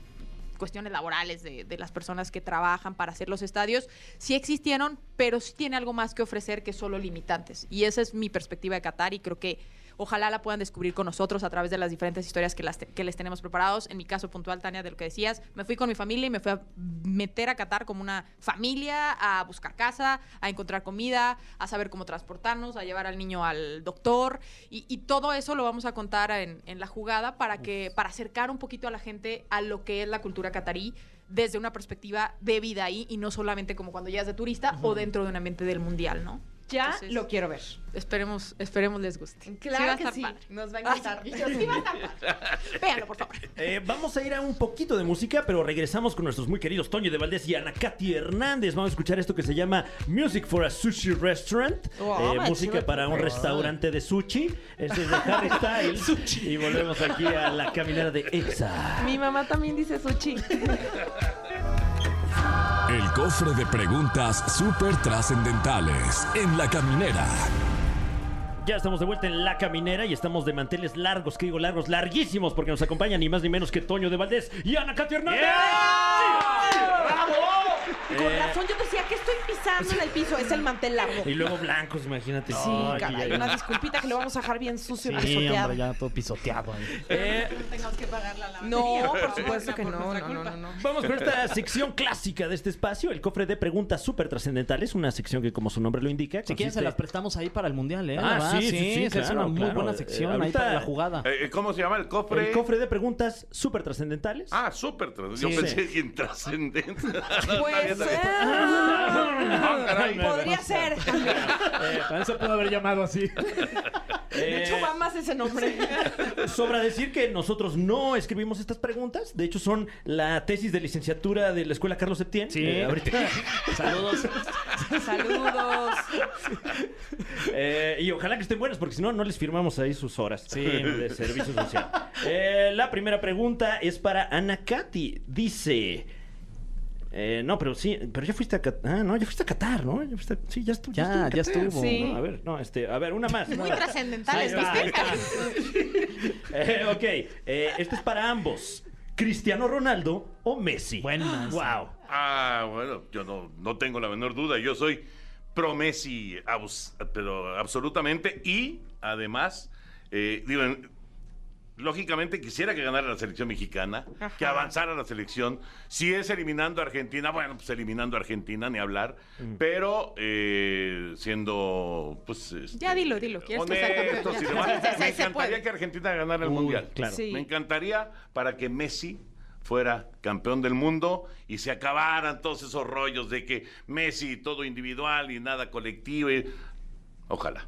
cuestiones laborales de, de las personas que trabajan para hacer los estadios, sí existieron, pero sí tiene algo más que ofrecer que solo limitantes. Y esa es mi perspectiva de Qatar y creo que ojalá la puedan descubrir con nosotros a través de las diferentes historias que, las te- que les tenemos preparados. En mi caso puntual, Tania, de lo que decías, me fui con mi familia y me fui a meter a Qatar como una familia, a buscar casa, a encontrar comida, a saber cómo transportarnos, a llevar al niño al doctor y, y todo eso lo vamos a contar en, en la jugada para que para acercar un poquito a la gente a lo que es la cultura catarí desde una perspectiva de vida ahí y no solamente como cuando llegas de turista o dentro de un ambiente del mundial, ¿no? Ya Entonces, lo quiero ver. Esperemos, esperemos les guste. Sí va a Claro que estar sí. padre. Nos va a Ay, encantar. sí, sí va a estar padre. Véanlo, por favor. Eh, vamos a ir a un poquito de música, pero regresamos con nuestros muy queridos Toño de Valdés y Ana Katy Hernández. Vamos a escuchar esto que se llama Music for a Sushi Restaurant. Oh, Eh, música para un restaurante de sushi. Este es de Harry Styles. y volvemos aquí a la caminera de Exa. Mi mamá también dice sushi. El cofre de preguntas súper trascendentales en la caminera. Ya estamos de vuelta en la caminera y estamos de manteles largos, que digo largos, larguísimos, porque nos acompañan ni más ni menos que Toño de Valdés y Ana Katy Hernández. Con Eh, razón yo decía que estoy pisando en el piso. Es el mantel largo. Y luego blancos, imagínate. Sí, No, aquí caray. ya- Una disculpita que lo vamos a dejar bien sucio y Sí, pisoteado. hombre, ya todo pisoteado ahí. Eh, Tengamos que pagar la lavandería. No, por supuesto que no, no, no, no, no. Vamos con esta sección clásica de este espacio, el cofre de preguntas súper trascendentales, una sección que como su nombre lo indica. Si quieren, se consiste- las prestamos ahí para el mundial, ¿eh? Ah, sí, sí, sí, es claro, una muy claro. buena Eh, sección ahorita- ahí para la jugada. Eh, ¿Cómo se llama el cofre? El cofre de preguntas súper trascendentales. Ah, súper. tras- Yo Sí. pensé que intrascendente. Ah, eh, podría ser. También se puede haber llamado así. De hecho, va más ese nombre. Sobra decir que nosotros no escribimos estas preguntas. De hecho, son la tesis de licenciatura de la Escuela Carlos Septién. Sí. Eh, ahorita. Saludos. Saludos. Eh, y ojalá que estén buenas, porque si no, no les firmamos ahí sus horas Sí. de servicio social. Eh, la primera pregunta es para Ana Katy. Dice. Eh, no, pero sí, pero ya fuiste a Qatar. Ah, no, ya fuiste a Qatar, ¿no? Ya fuiste- sí, ya estuvo. Ya, ya estuvo. Sí. No, a ver, no, este, a ver, una más. Muy más. trascendentales, ¿viste? Eh, ok, eh, este es para ambos. ¿Cristiano Ronaldo o Messi? Buenas. Wow. Ah, bueno, yo no, no tengo la menor duda. Yo soy pro Messi, pero absolutamente. Y además, eh, digo, lógicamente quisiera que ganara la selección mexicana, que avanzara la selección. Si es eliminando a Argentina, bueno, pues eliminando a Argentina, ni hablar. Pero eh, siendo, pues. este, Ya dilo, dilo, ¿quieres que sea Sí, sí, sí, me encantaría puede. que Argentina ganara el Uy, mundial. claro. Sí. Me encantaría para que Messi fuera campeón del mundo y se acabaran todos esos rollos de que Messi todo individual y nada colectivo. y- Ojalá.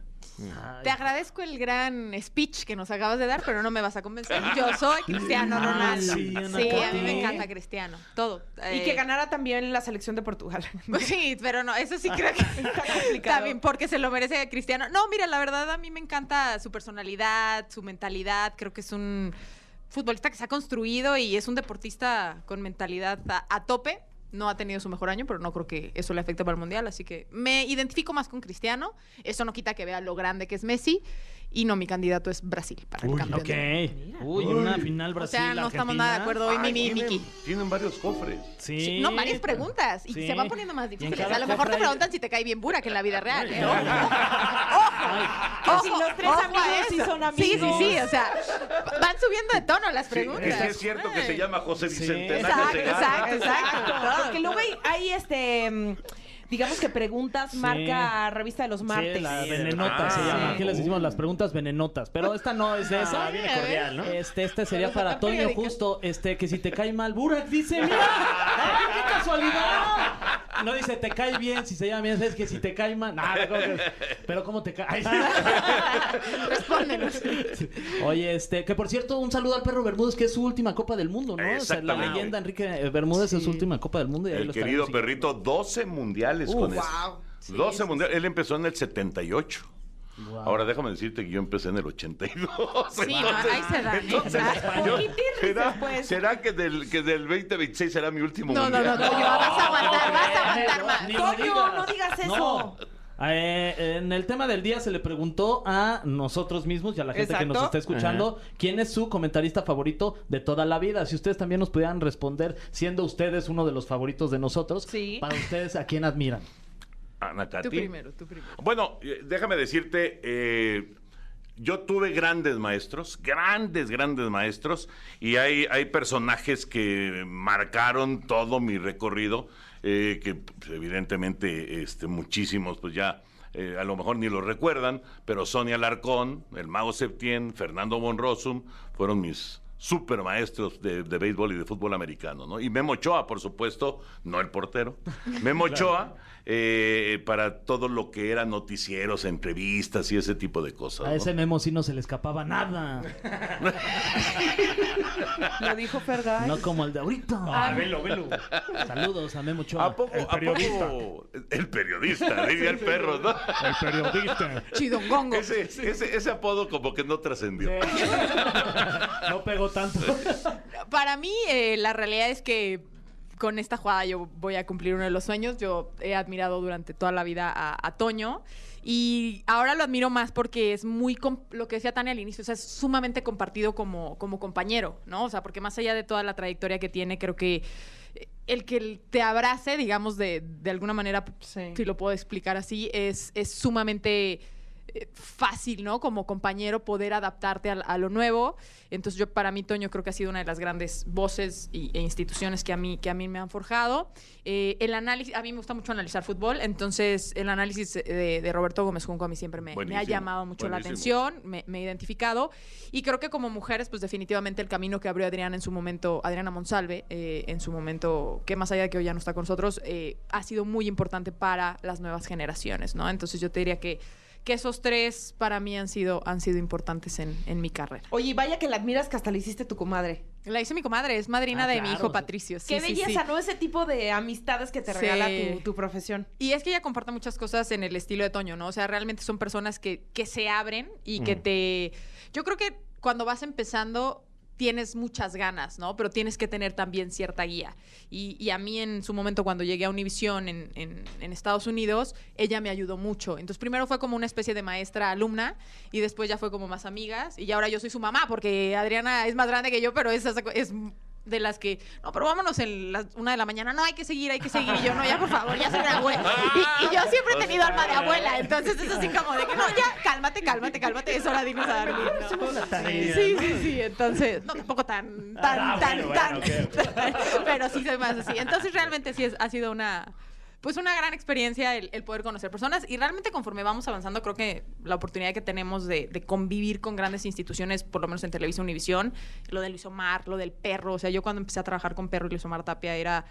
Te agradezco el gran speech que nos acabas de dar, pero no me vas a convencer. Yo soy Cristiano Ah, Ronaldo. sí, a mí me encanta Cristiano. Todo. Y Eh, que ganara también la selección de Portugal. Pues sí, pero no, eso sí creo que complicado. también porque se lo merece Cristiano. No, mira, la verdad a mí me encanta su personalidad, su mentalidad. Creo que es un futbolista que se ha construido y es un deportista con mentalidad a, a tope. No ha tenido su mejor año, pero no creo que eso le afecte para el mundial. Así que me identifico más con Cristiano. Eso no quita que vea lo grande que es Messi. Y no, mi candidato es Brasil para el campeón. Ok. Uy, una final O Brasil. sea, no estamos nada de acuerdo hoy, Mimi y tienen, Miki. tienen varios cofres. Sí. Sí, no, varias preguntas. Y Sí. se van poniendo más difíciles. A lo mejor te preguntan si te cae bien Burak en la vida real. ¿eh? Ojo. Que si los tres ojo amigos sí son Sí, sí, amigos. sí. O sea, van subiendo de tono las Sí, preguntas. es, que es cierto que se llama José Sí. Bicentenario Exacto, Segarra. exacto, exacto. Porque luego hay, hay, este. Digamos que preguntas Sí. marca revista de los Sí, martes. la venenota se Ah, llama. sí. Aquí les decimos las preguntas venenotas. Pero esta no es de esa. Ah, viene cordial, ¿no? Este, este sería Pero para Toño periódica. justo, este, que si te cae mal Burak, dice, mira, ¡ay, qué casualidad! No dice, te cae bien, si se llama bien, es que si te cae mal, nada, ¿cómo que- pero ¿cómo te cae? Respóndenos. Oye, este, que por cierto, un saludo al perro Bermúdez, que es su última Copa del Mundo, ¿no? O sea, la leyenda Enrique Bermúdez es su última Copa del Mundo. Y ahí El lo querido perrito, 12 mundiales Uh, con eso. wow. Sí, 12 sí, mundiales. Él empezó en el 78. Wow. Ahora déjame decirte que yo empecé en el 82. Sí, no, ahí se dan, ¿eh? entonces, yo- ¿será, después. será que, del, que del 2026 será mi último No, no, mundial? no, Toño, vas a aguantar, vas a aguantar Toño, digas. no digas eso. No. Eh, en el tema del día se le preguntó a nosotros mismos y a la gente que nos está escuchando quién es su comentarista favorito de toda la vida. Si ustedes también nos pudieran responder, siendo ustedes uno de los favoritos de nosotros, Sí. para ustedes, ¿a quién admiran? Ana Katy. Tú primero, tú primero. Bueno, eh, déjame decirte, eh, yo tuve grandes maestros, grandes, grandes maestros, y hay, hay personajes que marcaron todo mi recorrido, eh, que pues, evidentemente este, muchísimos pues ya eh, a lo mejor ni lo recuerdan, pero Sonia Larcón, el Mago Septién, Fernando Bonrosum, fueron mis super maestros de, de béisbol y de fútbol americano, ¿no? Y Memo Ochoa, por supuesto, no el portero. Memo Ochoa, eh, para todo lo que era noticieros, entrevistas y ese tipo de cosas. A ¿no? ese Memo sí no se le escapaba nada. Lo dijo Fergay. No como el de ahorita. Ah, velo, velo. Saludos a Memo Ochoa. ¿A poco, El a poco- periodista. el periodista, diría el perro, ¿no? El periodista. Chidongongo. Ese, ese, ese apodo como que no trascendió. No pegó tanto. Para mí, eh, la realidad es que con esta jugada yo voy a cumplir uno de los sueños. Yo he admirado durante toda la vida a, a Toño. Y ahora lo admiro más porque es muy, lo que decía Tania al inicio, o sea, es sumamente compartido como, como compañero, ¿no? O sea, porque más allá de toda la trayectoria que tiene, creo que eh, el que te abrace, digamos, de, de alguna manera, Sí. si lo puedo explicar así, es, es sumamente eh, fácil, ¿no? Como compañero poder adaptarte a, a lo nuevo. Entonces yo para mí Toño creo que ha sido una de las grandes voces y, e instituciones que a mí que a mí me han forjado. Eh, el análisis, a mí me gusta mucho analizar fútbol, entonces el análisis de, de Roberto Gómez Junco a mí siempre me, me ha llamado mucho la buenísimo. atención, me, me he identificado y creo que como mujeres pues definitivamente el camino que abrió Adriana en su momento, Adriana Monsalve, eh, en su momento, que más allá de que hoy ya no está con nosotros, eh, ha sido muy importante para las nuevas generaciones, ¿no? Entonces yo te diría que que esos tres para mí han sido, han sido importantes en, en mi carrera. Oye, vaya que la admiras que hasta le hiciste tu comadre. La hice mi comadre, es madrina Ah, de mi hijo. Patricio. Sí, Qué sí, belleza, sí. ¿no? Ese tipo de amistades que te Sí. regala tu, tu profesión. Y es que ella comparte muchas cosas en el estilo de Toño, ¿no? O sea, realmente son personas que, que se abren y que te... Yo creo que cuando vas empezando tienes muchas ganas, ¿no? Pero tienes que tener también cierta guía. Y, a mí en su momento cuando llegué a Univision en, en, en Estados Unidos, ella me ayudó mucho. Entonces primero fue como una especie de maestra alumna y después ya fue como más amigas y ahora yo soy su mamá porque Adriana es más grande que yo, pero es, es de las que, no, pero vámonos en las una de la mañana, no, hay que seguir, hay que seguir. Y yo, no, ya por favor, ya soy abuela. Y, yo siempre he tenido alma de abuela, entonces es así como de que, no, ya, cálmate, cálmate, cálmate, es hora de irnos a dormir. Sí, sí, sí, entonces, no tampoco tan, tan, Ah, tan, tan, pero sí soy más así. Entonces realmente sí es- ha sido una, pues una gran experiencia el, el poder conocer personas y realmente conforme vamos avanzando creo que la oportunidad que tenemos de, de convivir con grandes instituciones, por lo menos en Televisa Univisión, lo de Luis Omar, lo del perro, o sea, yo cuando empecé a trabajar con Perro y Luis Omar Tapia era...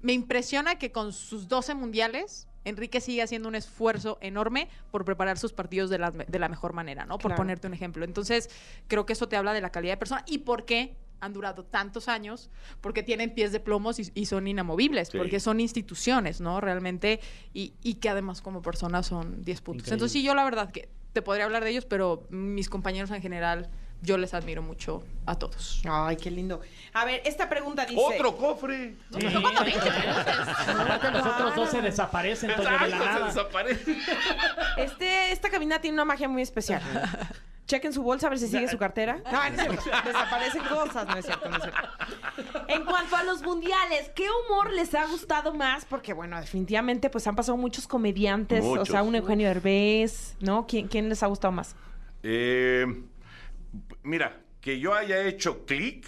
Me impresiona que con sus 12 mundiales, Enrique sigue haciendo un esfuerzo enorme por preparar sus partidos de la, de la mejor manera, ¿no? Por Claro. ponerte un ejemplo. Entonces, creo que eso te habla de la calidad de persona y por qué han durado tantos años, porque tienen pies de plomos y, y son inamovibles, Sí. porque son instituciones, ¿no? Realmente, y, y que además como personas son 10 puntos. Increíble. Entonces, sí, yo la verdad que te podría hablar de ellos, pero mis compañeros en general, yo les admiro mucho a todos. Ay, qué lindo. A ver, esta pregunta dice... Otro cofre. Aparte, los otros dos se desaparecen Toño, de la Exacto, se nada. desaparece. Este, esta cabina tiene una magia muy especial. Chequen su bolsa a ver si sigue su cartera. No, no es cierto. Desaparecen cosas, no es cierto, no es cierto. En cuanto a los mundiales, ¿qué humor les ha gustado más? Porque, bueno, definitivamente, pues han pasado muchos comediantes. O sea, un Eugenio Herbés, ¿no? ¿Quién, quién les ha gustado más? Eh, mira, que yo haya hecho clic,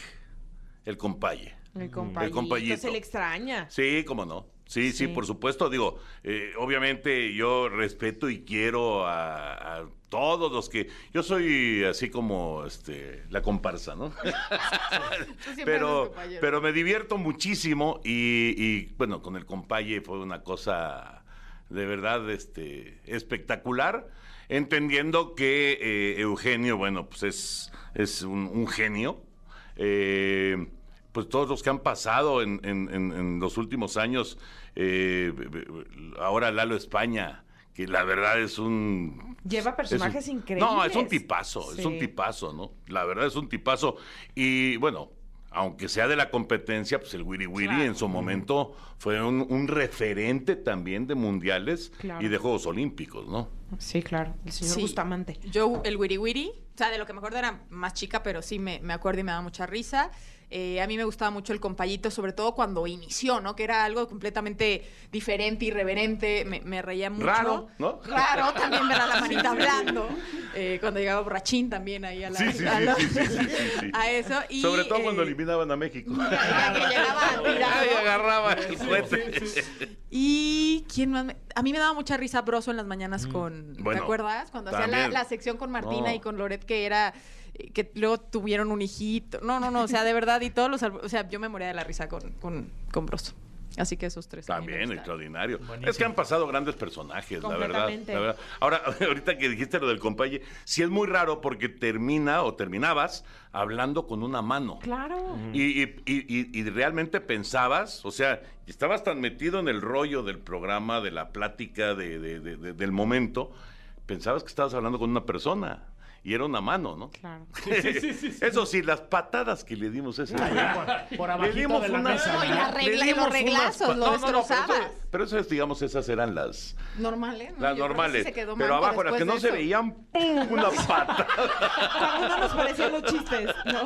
el compaye. El compayito. compayito. Se le extraña. Sí, cómo no. Sí, sí, Sí. por supuesto. Digo, eh, obviamente yo respeto y quiero a, a todos los que... Yo soy así como este, la comparsa, ¿no? pero, pero me divierto muchísimo y, y, bueno, con el compaye fue una cosa de verdad este, espectacular, entendiendo que eh, Eugenio, bueno, pues es, es un, un genio. Eh, pues todos los que han pasado en, en- en- en los últimos años, eh, ahora Lalo España, que la verdad es un... Lleva personajes un- increíbles. No, es un tipazo, es un tipazo, ¿no? La verdad es un tipazo. Y bueno, aunque sea de la competencia, pues el Wiri Wiri Claro. en su momento fue un, un referente también de mundiales Claro. y de Juegos Olímpicos, ¿no? Sí, claro. El señor Sí. Bustamante. Yo, el wiri wiri, o sea, de lo que me acuerdo era más chica, pero sí me, me acuerdo y me da mucha risa. Eh, a mí me gustaba mucho el compayito, sobre todo cuando inició, ¿no? Que era algo completamente diferente, irreverente. Me, me reía mucho. Raro, ¿no? Raro, también ver a la manita hablando. Eh, cuando llegaba borrachín también ahí a la... Sí, sí, a la- sí, eso. Y, Sobre todo cuando eh, eliminaban a México. que llegaba tirado. Ay, agarraba el. Y quién más me- a mí me daba mucha risa Broso en las mañanas con ¿te acuerdas? Cuando hacía la, sección con Martina No. y con Loret que era que luego tuvieron un hijito. No, no, no, o sea, de verdad y todos los o sea, yo me moría de la risa con con, con Broso. Así que esos tres También, extraordinario. Buenísimo. Es que han pasado grandes personajes, la verdad, Completamente. la verdad. Ahora, ahorita que dijiste lo del compaye, sí es muy raro porque termina o terminabas hablando con una mano. Claro. Y, y- y- y- y realmente pensabas, o sea, estabas tan metido en el rollo del programa, de la plática, de- de- de- de- del momento, pensabas que estabas hablando con una persona. Y era una mano, ¿no? Claro. Eso sí, las patadas que le dimos a ese güey. Por, por abajito Le dimos de la una- mesa. No, y la regla- Le los reglazos, lo No, no, no, pero eso- destrozabas. pero eso, es, digamos, esas eran las, Normal, ¿eh? No, las yo creo que normales. sí se quedó pero abajo, las que no se veían, ¡pum! Una pata. Cuando no nos parecían los chistes, ¿no?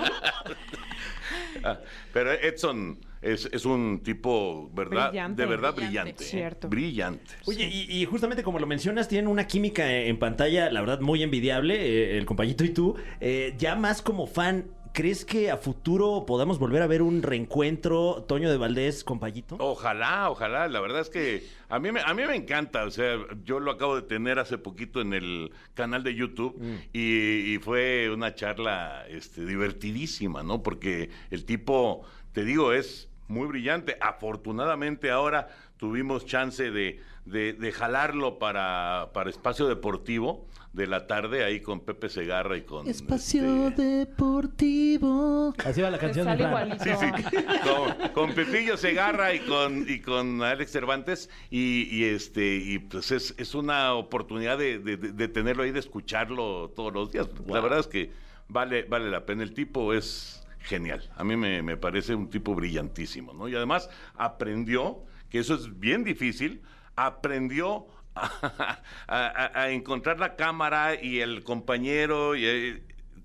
Ah, Pero Edson es, es un tipo, ¿verdad? Brillante. De verdad Brillante. brillante. ¿eh? Brillante. Oye, y, y justamente como lo mencionas, tienen una química en pantalla, la verdad, muy envidiable, eh, el compañito y tú. Eh, ya más como fan, ¿crees que a futuro podamos volver a ver un reencuentro, Toño de Valdés, compayito? Ojalá, ojalá. La verdad es que a mí, me, a mí me encanta. O sea, yo lo acabo de tener hace poquito en el canal de YouTube y, y fue una charla este, divertidísima, ¿no? Porque el tipo, te digo, es muy brillante. Afortunadamente ahora tuvimos chance de, de- de jalarlo para, para Espacio Deportivo de la tarde ahí con Pepe Segarra y con... Espacio este, Deportivo. Así va la canción de Sale. Sí, sí. Con, con Pepillo Segarra y con, y con Alex Cervantes. Y, y, este, y pues es, es una oportunidad de, de- de- de tenerlo ahí, de escucharlo todos los días. La verdad es que vale, vale la pena. El tipo es genial. A mí me, me parece un tipo brillantísimo, ¿no? Y además aprendió, que eso es bien difícil, aprendió a, a- a- a encontrar la cámara y el compañero y, eh,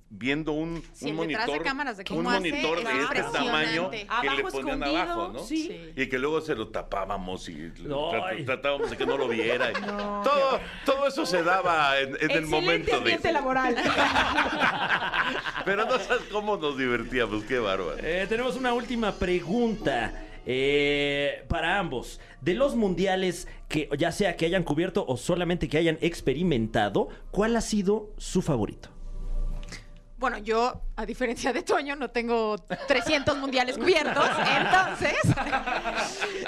viendo un, Sí, un el detrás de monitor, cámaras de un monitor de este tamaño que Abajo le ponían escondido, abajo, ¿no? sí. Sí. Y que luego se lo tapábamos y tra- tratábamos de que no lo viera. todo, todo eso se daba en, en el momento de... laboral. Pero no sabes cómo nos divertíamos, qué bárbaro. Eh, tenemos una última pregunta eh, para ambos. De los mundiales que ya sea que hayan cubierto o solamente que hayan experimentado, ¿cuál ha sido su favorito? Bueno, yo, a diferencia de Toño, no tengo 300 mundiales cubiertos. Entonces,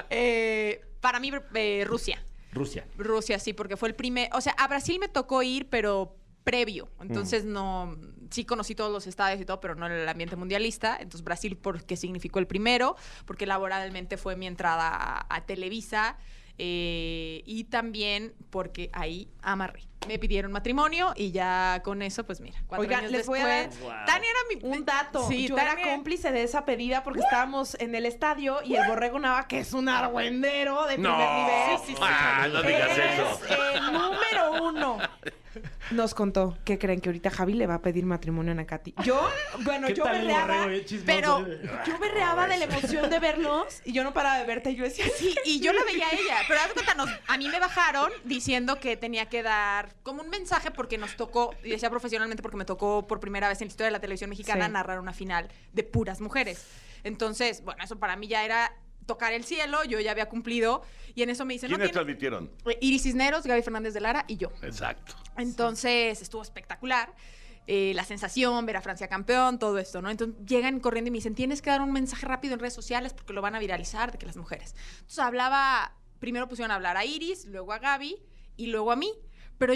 eh, para mí, eh, Rusia. Rusia. Rusia, sí, porque fue el primer. O sea, a Brasil me tocó ir, pero previo. Entonces, no. Sí conocí todos los estadios y todo, pero no el ambiente mundialista. Entonces, Brasil, porque significó el primero, porque laboralmente fue mi entrada a, a Televisa. eh, y también porque ahí amarré. Me pidieron matrimonio y ya con eso, pues mira, cuatro Oigan, años les voy a después. dar- Wow. Tania era mi. Un dato. Sí, yo Tania- era cómplice de esa pedida porque estábamos en el estadio y el Borrego Nava, que es un argüendero de No, primer nivel. Sí, sí, sí. ah, no digas es eso. el número uno. Nos contó que creen que ahorita Javi le va a pedir matrimonio a Nakati. Yo, bueno, ¿Qué yo berreaba, pero- yo berreaba de la emoción de verlos y yo no paraba de verte. Y yo decía, sí, y yo la veía a ella, pero haz cuenta, nos- a mí me bajaron diciendo que tenía que dar como un mensaje porque nos tocó, y decía profesionalmente porque me tocó por primera vez en la historia de la televisión mexicana Sí. narrar una final de puras mujeres. Entonces, bueno, eso para mí ya era tocar el cielo, yo ya había cumplido, y en eso me dicen, no ¿Quiénes tiene- transmitieron? Eh, Iris Cisneros, Gaby Fernández de Lara y yo. Exacto. Entonces estuvo espectacular. eh, la sensación, ver a Francia campeón, todo esto, ¿no? Entonces llegan corriendo y me dicen, tienes que dar un mensaje rápido en redes sociales porque lo van a viralizar de que las mujeres. Entonces hablaba, primero pusieron a hablar a Iris, luego a Gaby y luego a mí, pero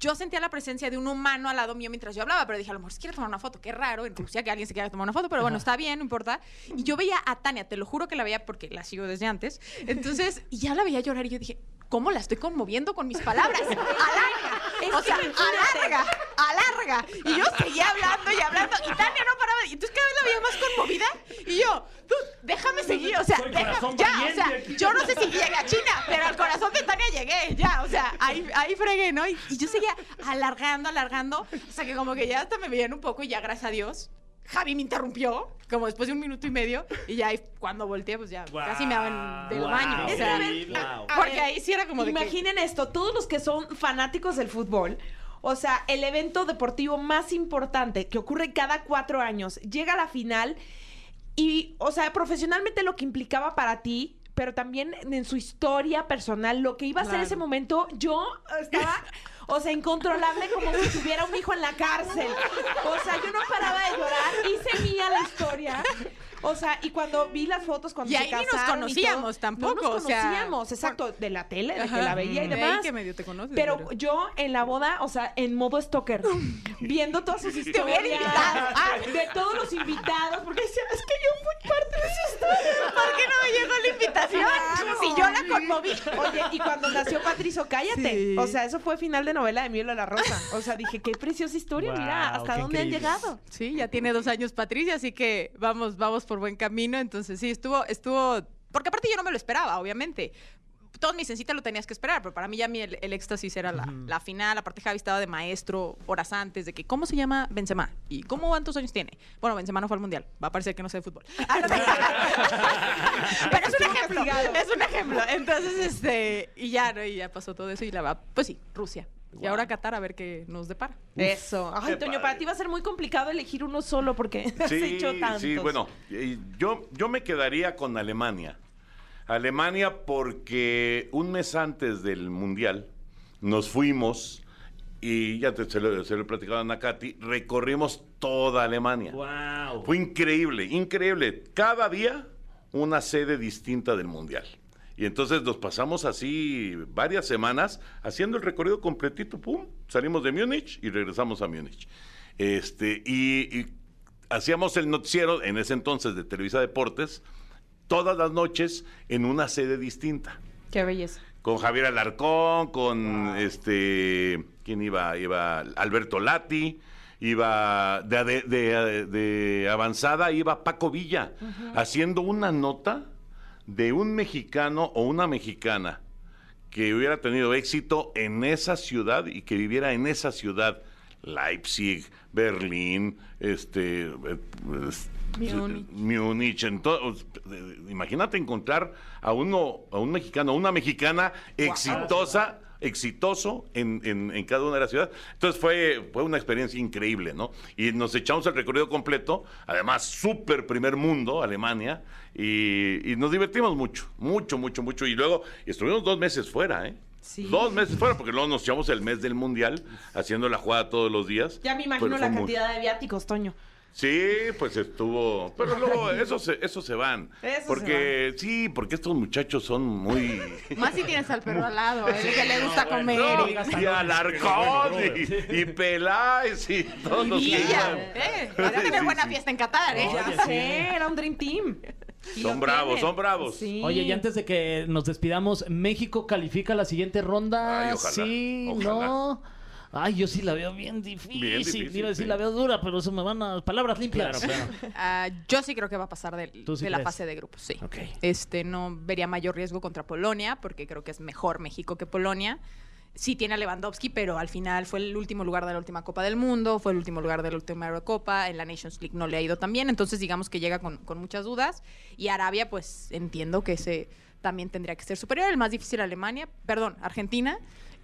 yo sentía la presencia de un humano al lado mío mientras yo hablaba, pero dije, a lo mejor se quiere tomar una foto, qué raro en Rusia que alguien se quiera tomar una foto, pero bueno, está bien, no importa. Y yo veía a Tania, te lo juro que la veía porque la sigo desde antes, entonces, y ya la veía llorar y yo dije, ¿cómo la estoy conmoviendo con mis palabras? Alarga, o sea, alarga, alarga. Y yo seguía hablando y hablando y Tania no. Y entonces cada vez la veía más conmovida y yo, tú, déjame seguir, o sea, deja- ya, o sea, yo no sé si llegué a China, pero al corazón de Tania llegué, ya, o sea, ahí, ahí fregué, ¿no? Y, y yo seguía alargando, alargando, o sea, que como que ya hasta me veían un poco y ya, gracias a Dios, Javi me interrumpió, como después de un minuto y medio, y ya ahí, cuando volteé, pues ya casi me daban del Wow. baño, o que, sea, Wow. porque ahí sí era como de que- Imaginen esto, todos los que son fanáticos del fútbol, o sea, el evento deportivo más importante que ocurre cada cuatro años, llega a la final y, o sea, profesionalmente lo que implicaba para ti, pero también en su historia personal, lo que iba a ser Claro. ese momento, yo estaba... O sea, incontrolable como si tuviera un hijo en la cárcel. O sea, yo no paraba de llorar, hice mía la historia. O sea, y cuando vi las fotos cuando Y se ahí ni nos casaron y conocíamos todo, tampoco, No o nos sea, conocíamos, exacto, de la tele, de que Ajá. la veía y demás. que medio te conoces, pero, pero- yo en la boda, o sea, en modo stalker, viendo todas sus historias. Ah. de todos los invitados, porque decía, es que yo fui parte de esa historia. ¿Por qué no me llegó la invitación? Claro. Si yo la conmoví. Oye, y cuando nació Patricio, cállate. Sí. O sea, eso fue final de novela de Miel a la Rosa. O sea, dije, qué preciosa historia, mira, hasta dónde han llegado. Sí, ya tiene dos años Patricia, así que vamos, vamos por buen camino. Entonces sí, estuvo, estuvo, porque aparte yo no me lo esperaba, obviamente. Todos mis encitas lo tenías que esperar, pero para mí ya mi el, el éxtasis era la, la final. Aparte Javi estaba de maestro horas antes de que, ¿cómo se llama Benzema? ¿Y cómo cuántos años tiene? Bueno, Benzema no fue al Mundial. Va a parecer que no sé de fútbol. Ah, no pero es un ejemplo, es un ejemplo. Entonces, este, y ya, ¿no? Y ya pasó todo eso y la va, pues sí, Rusia. Y ahora Qatar a ver qué nos depara. Eso. Ay, padre. para ti va a ser muy complicado elegir uno solo porque has hecho tantos. sí, bueno, y yo, yo me quedaría con Alemania. Alemania porque un mes antes del Mundial nos fuimos y ya te, se, lo, se lo he platicado a Nakati, recorrimos toda Alemania. Wow. Fue increíble, increíble. Cada día una sede distinta del Mundial. Y entonces nos pasamos así varias semanas haciendo el recorrido completito, pum, salimos de Múnich y regresamos a Múnich. Este, y, y hacíamos el noticiero en ese entonces de Televisa Deportes todas las noches en una sede distinta. Qué belleza. Con Javier Alarcón, con este. ¿Quién iba? Iba Alberto Lati, iba de, de- de- de avanzada, iba Paco Villa, haciendo una nota de un mexicano o una mexicana que hubiera tenido éxito en esa ciudad y que viviera en esa ciudad. Leipzig, Berlín, este, eh, pues, Múnich. Eh, imagínate encontrar a uno, a un mexicano, a una mexicana exitosa, exitoso en, en- en cada una de las ciudades. Entonces fue, fue una experiencia increíble, ¿no? Y nos echamos el recorrido completo, además súper primer mundo, Alemania, y, y nos divertimos mucho, mucho, mucho, mucho. Y luego estuvimos dos meses fuera, ¿eh? Sí. Dos meses fuera, porque luego nos echamos el mes del mundial haciendo la jugada todos los días. Ya me imagino la muy- cantidad de viáticos, Toño. Sí, pues estuvo. Pero luego esos se, esos se van. Esos porque, sí, porque estos muchachos son muy. Más si tienes al perro al lado, el que le gusta comer. No, y- y Alarcón, y, y Peláez, y todos los que eh, a tener Sí, buena sí. fiesta en Qatar, ¿eh? Ya sé, era un Dream Team. Y Son bravos, tienen. son bravos. Sí. Oye, y antes de que nos despidamos, ¿México califica la siguiente ronda? Ay, ojalá, sí, ojalá. no. Ay, yo sí la veo bien difícil. Bien difícil, Iba a decir sí. la veo dura, pero se me van a palabras limpias. Ah, yo sí creo que va a pasar del- ¿Tú sí de la fase de grupos, sí. Ok. Este, no vería mayor riesgo contra Polonia, porque creo que es mejor México que Polonia. Sí tiene a Lewandowski, pero al final fue el último lugar de la última Copa del Mundo, fue el último lugar de la última Eurocopa, en la Nations League no le ha ido tan bien, entonces digamos que llega con, con muchas dudas. Y Arabia, pues entiendo que ese también tendría que ser superior. El más difícil Alemania, perdón, Argentina.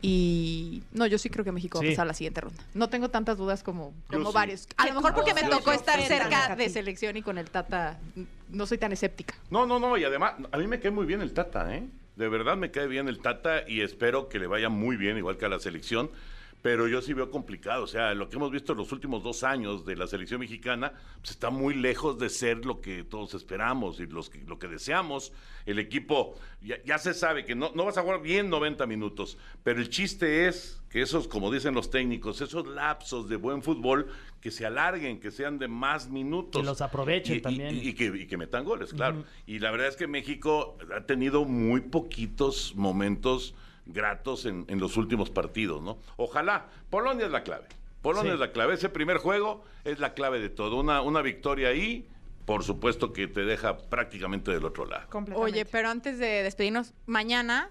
Y no, yo sí creo que México va a pasar a la siguiente ronda. No tengo tantas dudas como, como sí. varios. A lo mejor porque me tocó estar cerca de selección y con el Tata no soy tan escéptica. No, no, no, y además, a mí me cae muy bien el Tata, ¿eh? De verdad me cae bien el Tata y espero que le vaya muy bien, igual que a la selección. Pero yo sí veo complicado, o sea, lo que hemos visto en los últimos dos años de la selección mexicana, pues está muy lejos de ser lo que todos esperamos y los que- lo que deseamos. El equipo, ya, ya se sabe que no, no vas a jugar bien 90 minutos, pero el chiste es que esos, como dicen los técnicos, esos lapsos de buen fútbol, que se alarguen, que sean de más minutos. Que los aprovechen Y- también. y que, y que metan goles, claro. Y la verdad es que México ha tenido muy poquitos momentos gratos en, en los últimos partidos, ¿no? Ojalá. Polonia es la clave. Polonia Sí. es la clave. Ese primer juego es la clave de todo. Una, una victoria ahí, por supuesto que te deja prácticamente del otro lado. Completamente. Oye, pero antes de despedirnos, mañana,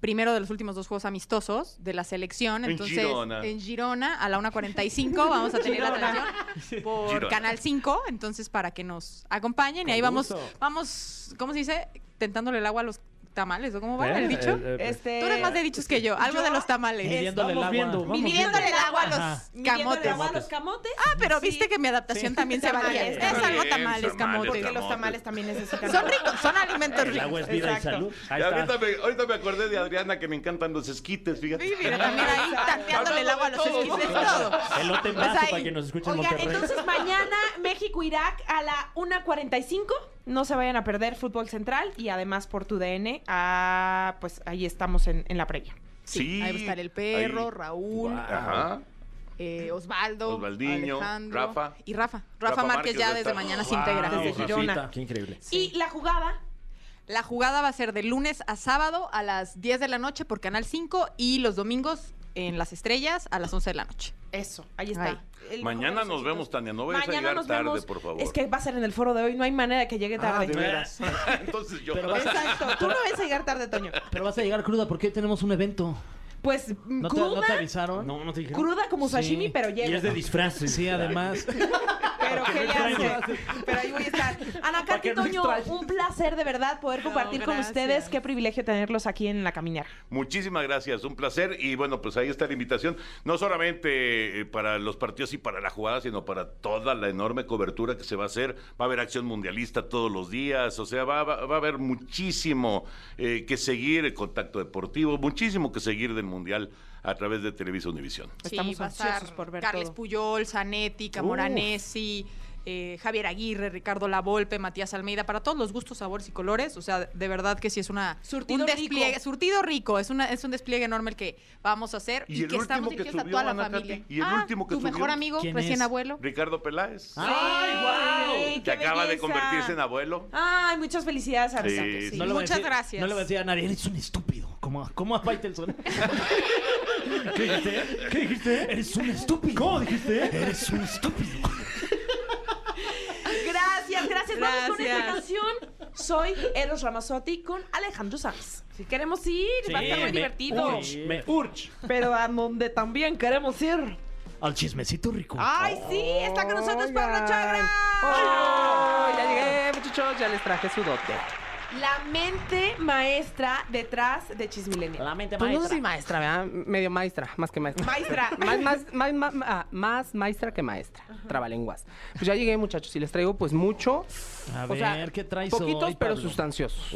primero de los últimos dos juegos amistosos de la selección, En entonces Girona. en Girona a la 1.45 vamos a tener la transmisión por Girona. Canal 5, entonces para que nos acompañen y ahí vamos, vamos, ¿cómo se dice? Tentándole el agua a los tamales, ¿o cómo va el Eh, dicho? eh, eh, Este, Tú eres más de dichos que yo, algo yo- de los tamales. Midiéndole el agua. viendo, Midiéndole el agua a Ajá. los midiéndole camotes. agua a los camotes. Ah, pero Sí. viste que mi adaptación también se valía. Es algo tamales, tamales, camotes. Porque los tamales también necesitan. Son ricos, son alimentos El agua ricos. es vida y salud. Ahí está. ahorita, me, ahorita me acordé de Adriana que me encantan los esquites, fíjate. Sí, mira, también ahí tanteándole el agua a los esquites, todo. Elote Pues ahí. para que nos escuchen en Oigan, Monterrey. entonces mañana México-Irak a la 1.45. No se vayan a perder Fútbol Central y además por tu DN. Ah, pues ahí estamos en, en la previa. Sí, ahí va a estar el perro, Ahí. Raúl, Ajá. eh, Osvaldo, Osvaldiño, Alejandro Rafa. y Rafa. Rafa, Rafa Márquez Márquez ya desde mañana se Wow, integra. Desde Rafita, Girona. Qué increíble. Y la jugada. La jugada va a ser de lunes a sábado a las 10 de la noche por Canal 5 y los domingos en Las Estrellas a las 11 de la noche. Eso, ahí está. Ahí. El Mañana nos vemos. Tania. No vayas a llegar nos tarde, vemos. por favor. Es que va a ser en el foro de hoy. No hay manera de que llegue tarde. Ah, de veras. Entonces yo. Pero vas a- Exacto. Tú no vas a llegar tarde, Toño. Pero vas a llegar cruda porque hoy tenemos un evento. Pues ¿No te, cruda, ¿no te avisaron? No, no te dijeron. cruda como Sí. sashimi, pero Y llego. es de disfraces. Sí, además. Pero que ¿qué le hace? Pero ahí voy a estar. Ana Para Katy que no Toño, extrañe. un placer de verdad poder compartir con gracias. ustedes. Qué privilegio tenerlos aquí en la caminera. Muchísimas gracias, un placer. Y bueno, pues ahí está la invitación, no solamente eh, para los partidos y para la jugada, sino para toda la enorme cobertura que se va a hacer. Va a haber acción mundialista todos los días, o sea, va, va- va a haber muchísimo eh, que seguir, el contacto deportivo, muchísimo que seguir del Mundial a través de Televisa Univisión. Estamos va a estar ansiosos por ver Carles todo. Puyol, Zanetti, Camoranesi, eh, Javier Aguirre, Ricardo Lavolpe, Matías Almeida, para todos los gustos, sabores y colores. O sea, de verdad que sí es una Surtido un despliegue, rico. surtido rico, es una es un despliegue enorme el que vamos a hacer ¿Y y, el que estamos último que dirigidos a toda la familia. Katy? ¿Y el ah, último que tu subió? mejor amigo, ¿Quién recién es? abuelo. Ricardo Peláez, ¡Ay, guau! que ¡Qué acaba de convertirse en abuelo. Ay, muchas felicidades a Sí. No Muchas decir- gracias. No le voy a decir a nadie, eres un estúpido. Como, como a Faitelson. ¿Qué dijiste? ¿Qué dijiste? Eres un estúpido. ¿Cómo dijiste? Eres un estúpido. Gracias, gracias. Vamos con esta Gracias. canción. Soy Eros Ramazzotti con Alejandro Sanz. Si queremos ir, va a estar muy me divertido. urge, Me urge. Pero a donde también queremos ir al chismecito rico. ¡Ay, sí! Está con nosotros Pablo Oigan. Chagra. ¡Oh! Ya llegué, muchachos, ya les traje su dote. La mente maestra detrás de Chismilenia. La mente Pues no sé maestra. si maestra, ¿verdad? Medio maestra, más que maestra. Maestra. más, más, más, más, ah, más maestra que maestra. Trabalenguas. Pues ya llegué, muchachos, y les traigo pues mucho. A o sea, ver, ¿qué traes Poquitos, hoy, pero Pablo? sustanciosos.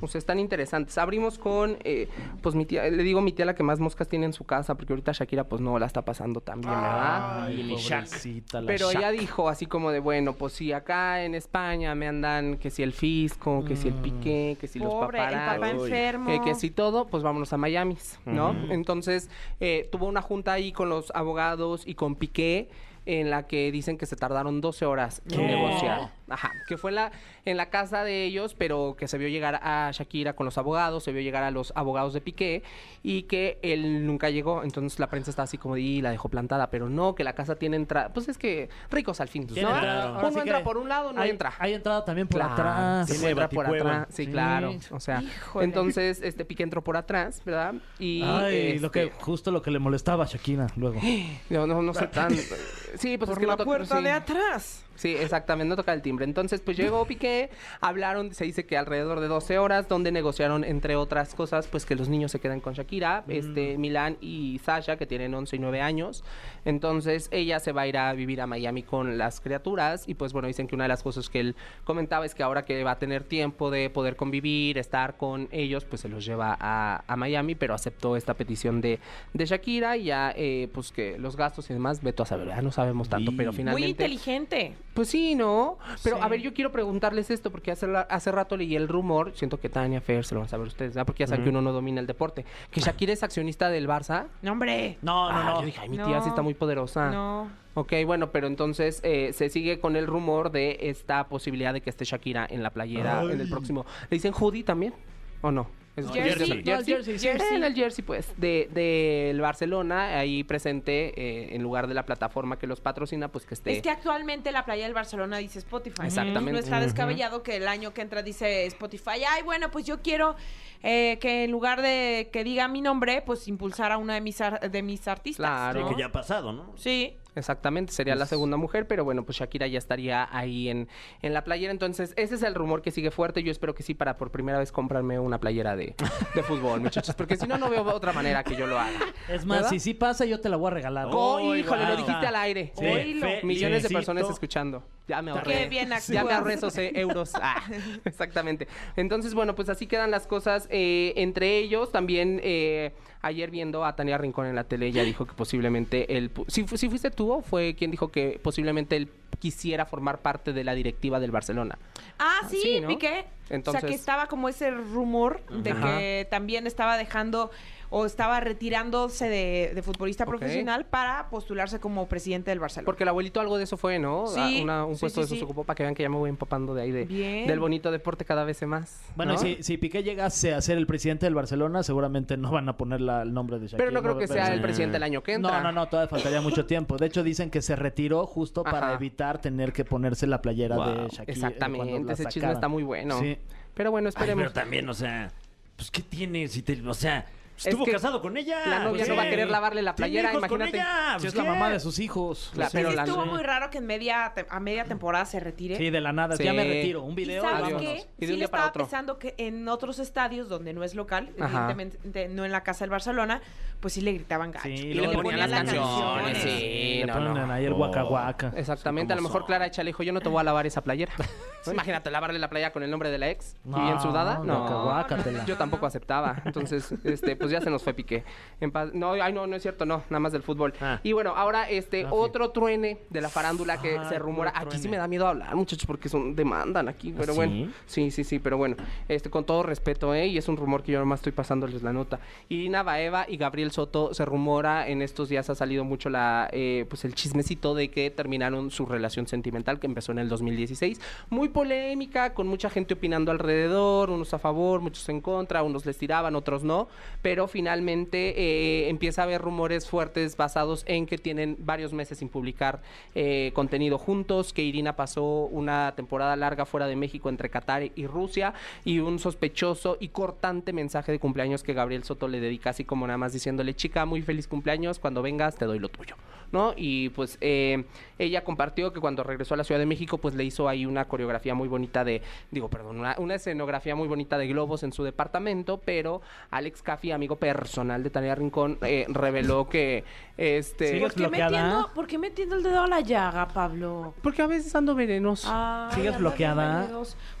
O sea, están interesantes. Abrimos con, eh, pues mi tía, le digo mi tía la que más moscas tiene en su casa, porque ahorita Shakira pues no la está pasando tan bien, ¿verdad? Ay, Shaq. pobrecita, la Pero ella dijo así como de, bueno, pues si acá en España me andan que si el fisco, que si el piqué, que si los Pobre, el paparazzi, papá enfermo. que, que si todo, pues vámonos a Miami, ¿no? Entonces, eh, tuvo una junta ahí con los abogados y con Piqué en la que dicen que se tardaron 12 horas en negociar. Ajá, que fue en la, en la casa de ellos, pero que se vio llegar a Shakira con los abogados, se vio llegar a los abogados de Piqué y que él nunca llegó. Entonces la prensa está así como de, "Y la dejó plantada, pero no, que la casa tiene entrada. Pues es que ricos al fin, ¿no? entrada. Ahora Uno sí entra que por un lado, no hay, entra. Hay entrada también por Claro, atrás. sí, entra por baticueva. atrás. Sí, Sí. claro. O sea, Híjole. entonces este Piqué entró por atrás, ¿verdad? Y Ay, lo que, este, justo lo que le molestaba a Shakira luego. no, no, no sé tan. Sí, pues es Por que la no puerta sí. de atrás. Sí, exactamente, no toca el timbre. Entonces, pues llegó Piqué, hablaron, se dice que alrededor de 12 horas, donde negociaron, entre otras cosas, pues que los niños se quedan con Shakira, este, Milán y Sasha, que tienen 11 y 9 años. Entonces, ella se va a ir a vivir a Miami con las criaturas. Y pues bueno, dicen que una de las cosas que él comentaba es que ahora que va a tener tiempo de poder convivir, estar con ellos, pues se los lleva a, a Miami, pero aceptó esta petición de, de Shakira. Y ya, eh, pues que los gastos y demás, veto a saber, ya no sabemos tanto, pero Muy finalmente. inteligente. Pues sí, ¿no? Pero Sí. a ver, yo quiero preguntarles esto porque hace, la- hace rato leí el rumor, siento que Tania Fer se lo van a saber ustedes, ¿verdad? Porque ya saben que uno no domina el deporte. Que Shakira es accionista del Barça. No, hombre. No, no, Ah, no. Yo dije, ay, mi No. tía sí está muy poderosa. No. Ok, bueno, pero entonces eh, se sigue con el rumor de esta posibilidad de que esté Shakira en la playera en el próximo. ¿Le dicen hoodie también? ¿O no? Es Jersey. jersey. No, el jersey, jersey, sí. jersey. En el jersey, pues, de del Barcelona, ahí presente, eh, en lugar de la plataforma que los patrocina, pues que esté... Es que actualmente la playa del Barcelona dice Spotify. Exactamente. No está descabellado que el año que entra dice Spotify. Ay, bueno, pues yo quiero eh, que en lugar de que diga mi nombre, pues impulsar a una de mis, ar- de mis artistas. Claro. Sí, ¿no? que ya ha pasado, ¿no? Sí. Exactamente, sería la segunda mujer, pero bueno, pues Shakira ya estaría ahí en, en la playera. Entonces, ese es el rumor que sigue fuerte. Yo espero que sí, para por primera vez comprarme una playera de, de fútbol, muchachos, porque si no, no veo otra manera que yo lo haga. Es más, ¿Verdad? si sí pasa, yo te la voy a regalar. Oh, híjole, lo dijiste al aire. Sí. Oílo. Millones de personas escuchando. Ya me ahorré. Qué bien Ya me ahorré esos eh, euros. Ah, exactamente. Entonces, bueno, pues así quedan las cosas. Eh, entre ellos, también eh, ayer viendo a Tania Rincón en la tele, ella dijo que posiblemente él... Si, fu- si fuiste tú o fue quien dijo que posiblemente él quisiera formar parte de la directiva del Barcelona. Ah, sí, sí, ¿no? Piqué. o Entonces- sea, que estaba como ese rumor de Ajá. que también estaba dejando o estaba retirándose de, de futbolista profesional para postularse como presidente del Barcelona. Porque el abuelito algo de eso fue, ¿no? Sí, una- un sí, puesto sí, de eso sí. se ocupó para que vean que ya me voy empapando de ahí de, Bien. del bonito deporte cada vez más. Bueno, ¿no? y si, si Piqué llegase a ser el presidente del Barcelona, seguramente no van a poner la- el nombre de Shakira. Pero no creo que sea el presidente el año que entra. No, no, no, todavía faltaría mucho tiempo. De hecho, dicen que se retiró justo para Ajá. evitar tener que ponerse la playera de Shakira. Exactamente, cuando la ese chisme está muy bueno. Sí. Pero bueno, Ay, esperemos. pero también, o sea, pues ¿qué tiene? Si te, o sea, Es estuvo que casado con ella. la novia pues, no va a querer lavarle la playera, hijos con imagínate. ella, Si pues, es la mamá de sus hijos. Claro, Sí, pero sí la- estuvo muy raro que en media te- a media temporada se retire. Sí, de la nada. Sí. Ya me retiro. Un ¿Y video. sabes adiós. qué? Y de un para estaba otro. pensando que en otros estadios donde no es local, Ajá. evidentemente no en la casa del Barcelona, pues sí le gritaban gacho. Sí, Y le ponían las canciones, sí, Le no, ahí el guaca guaca. Exactamente, a lo mejor Clara Echa le dijo, yo no te voy a lavar esa playera. Imagínate lavarle la playa con el nombre de la ex y bien sudada. No, guaca, yo tampoco aceptaba. Entonces, este, pues ya se nos fue Piqué. En paz- No, ay, no, no es cierto, no, nada más del fútbol. Ah. Y bueno, ahora este, Ah, otro truene de la farándula que Ay, se rumora. Aquí sí me da miedo hablar, muchachos, porque son demandan aquí, pero ¿Ah, bueno. sí? Sí, sí, sí, pero bueno, este, con todo respeto, ¿eh? Y es un rumor que yo nomás estoy pasándoles la nota. Irina Baeva y Gabriel Soto se rumora, en estos días ha salido mucho la, eh, pues el chismecito de que terminaron su relación sentimental que empezó en el 2016. Muy polémica, con mucha gente opinando alrededor, unos a favor, muchos en contra, unos les tiraban, otros no. Pero finalmente eh, empieza a haber rumores fuertes basados en que tienen varios meses sin publicar eh, contenido juntos, que Irina pasó una temporada larga fuera de México entre Qatar y Rusia y un sospechoso y cortante mensaje de cumpleaños que Gabriel Soto le dedica así como nada más diciéndole, chica, muy feliz cumpleaños, cuando vengas te doy lo tuyo. ¿no? Y pues eh, ella compartió que cuando regresó a la Ciudad de México, pues le hizo ahí una coreografía muy bonita de, digo, perdón, una, una escenografía muy bonita de globos en su departamento, pero Alex Caffi, amigo personal de Tania Rincón, eh, reveló que este... ¿Sigues ¿Por qué, bloqueada? metiendo, ¿Por qué metiendo el dedo a la llaga, Pablo? Porque a veces ando venenoso. Ay, ¿Sigues bloqueada?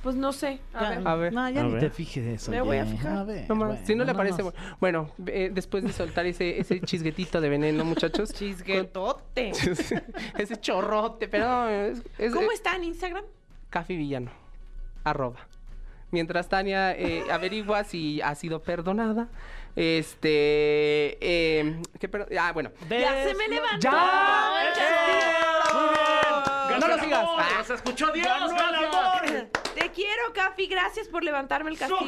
Pues no sé. A ver. A ver. No, ya A ni ver. te fijes eso. Me voy a oye. fijar. ver, No más, bueno, si no le parece bueno, eh, después de soltar ese, ese chisguetito de veneno, muchachos. Chisguetote. ese chorrote, pero es, es- ¿Cómo eh, está en Instagram? Cafi Villano. Arroba. Mientras Tania eh, averigua si ha sido perdonada. Este. Eh, ¿qué per- ah, bueno. Ya se me levantó. ¡Ya! el No lo sigas. Ah, se escuchó Dios. castillo. Te quiero, Cafi. Gracias por levantarme el castigo.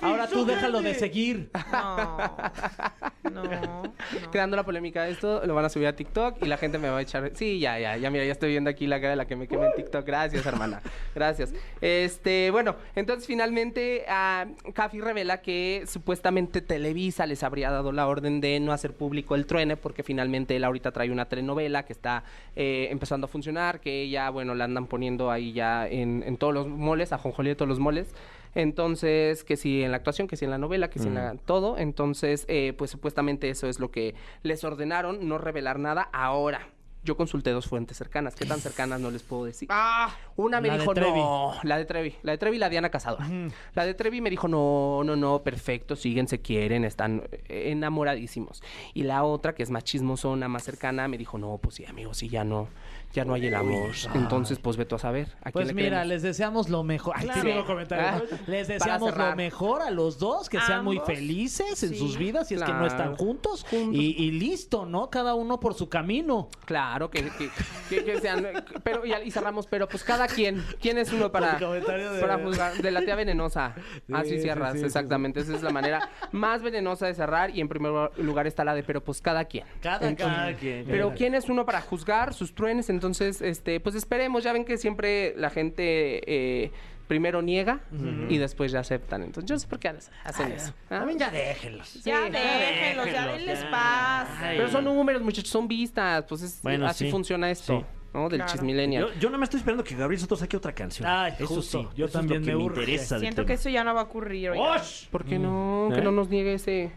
Ahora tú déjalo de seguir. No. No. Creando la polémica de esto, lo van a subir a TikTok y la gente me va a echar. Sí, ya, ya, ya, mira, ya estoy viendo aquí la cara de la que me quema en TikTok. Gracias, hermana. Gracias. Este, bueno, entonces finalmente Cafi revela que supuestamente Televisa les habría dado la orden de no hacer público el truene, porque finalmente él ahorita trae una telenovela que está eh, empezando a funcionar, que ella, bueno, la andan poniendo ahí ya en, en todos los moles, a Jonjolí de todos los moles. Entonces, que si en la actuación, que si en la novela, que si en la, todo. Entonces, eh, pues supuestamente eso es lo que les ordenaron, no revelar nada. Ahora, yo consulté dos fuentes cercanas. ¿Qué tan cercanas no les puedo decir? Una me La de dijo, Trevi. no, la de Trevi. La de Trevi y la Diana Cazadora. La de Trevi me dijo, no, no, no, perfecto, siguen, se quieren, están eh, enamoradísimos. Y la otra, que es más chismosona, más cercana, me dijo, no, pues sí, amigo, sí, ya no, ya no hay el amor. Entonces, pues vete tú a saber. ¿A quién Pues le mira, creemos? les deseamos lo mejor. Ay, Claro. comentario. Ah, Les deseamos lo mejor a los dos, que sean muy felices en Sí. sus vidas, si es que no están juntos. Juntos. Y, y listo, ¿no? Cada uno por su camino. Claro, que, que, que- que sean. Pero, y, y cerramos, pero pues cada quien. ¿Quién es uno para, de- para juzgar? De la tía venenosa. Así sí, cierras, sí, sí, exactamente. Esa es la manera más venenosa de cerrar. Y en primer lugar está la de, pero pues cada quien. Cada Entonces, quien. Pero ¿quién es uno para juzgar sus truenes? Entonces, este, pues esperemos. Ya ven que siempre la gente eh, primero niega y después ya aceptan. Entonces, yo no sé por qué hacen eso. ¿ah? También ya déjenlos. Sí. Ya déjenlos, ya denles paz. Pero son números, muchachos, son vistas. Pues es- Bueno, así sí. funciona esto, Sí. ¿no? Del Claro. chismillennial. Yo, yo nada más estoy esperando que Gabriel Soto saque otra canción. Ay, eso justo. sí. Yo eso también es lo que me me interesa. Siento tema. que eso ya no va a ocurrir. oigan. ¡Osh! ¿Por qué no? Que ¿Eh? no nos niegue ese.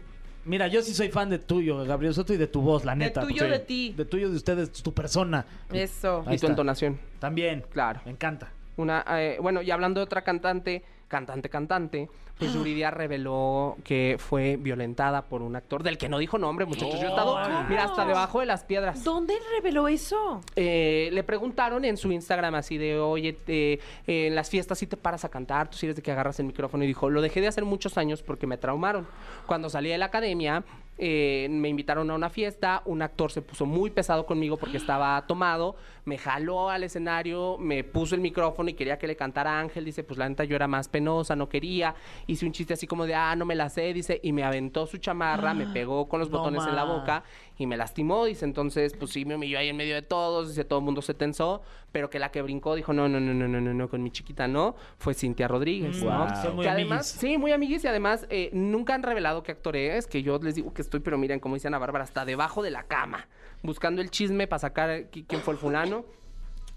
Mira, yo sí soy fan de tuyo, Gabriel Soto, y de tu voz, la De neta. tuyo, porque- de ti. De tuyo, de ustedes, tu persona. Eso. Ahí y tu está. entonación. También. Claro. Me encanta. Una, eh, bueno, y hablando de otra cantante, cantante, cantante, pues Yuridia reveló que fue violentada por un actor del que no dijo nombre, muchachos. Yo he estado, mira, hasta debajo de las piedras. ¿Dónde reveló eso? Eh, le preguntaron en su Instagram así de, oye, te- en las fiestas sí te paras a cantar, tú sí eres de que agarras el micrófono. Y dijo, lo dejé de hacer muchos años porque me traumaron. Cuando salí de la academia, eh, me invitaron a una fiesta, un actor se puso muy pesado conmigo porque estaba tomado, me jaló al escenario, me puso el micrófono y quería que le cantara Ángel. Dice, pues la neta yo era más penosa, no quería. Hice un chiste así como de, ah, no me la sé, dice, y me aventó su chamarra, me pegó con los No botones en la boca y me lastimó, dice, entonces, pues sí, me humilló ahí en medio de todos, dice, todo el mundo se tensó, pero que la que brincó dijo, no, no, no, no, no, no, no, con mi chiquita no, fue Cintia Rodríguez, ¿no? Wow. Son muy que además, sí, muy amiguis y además eh, nunca han revelado qué actor es, que yo les digo que estoy, pero miren, como dice Ana Bárbara, hasta debajo de la cama, buscando el chisme para sacar qui- quién fue el fulano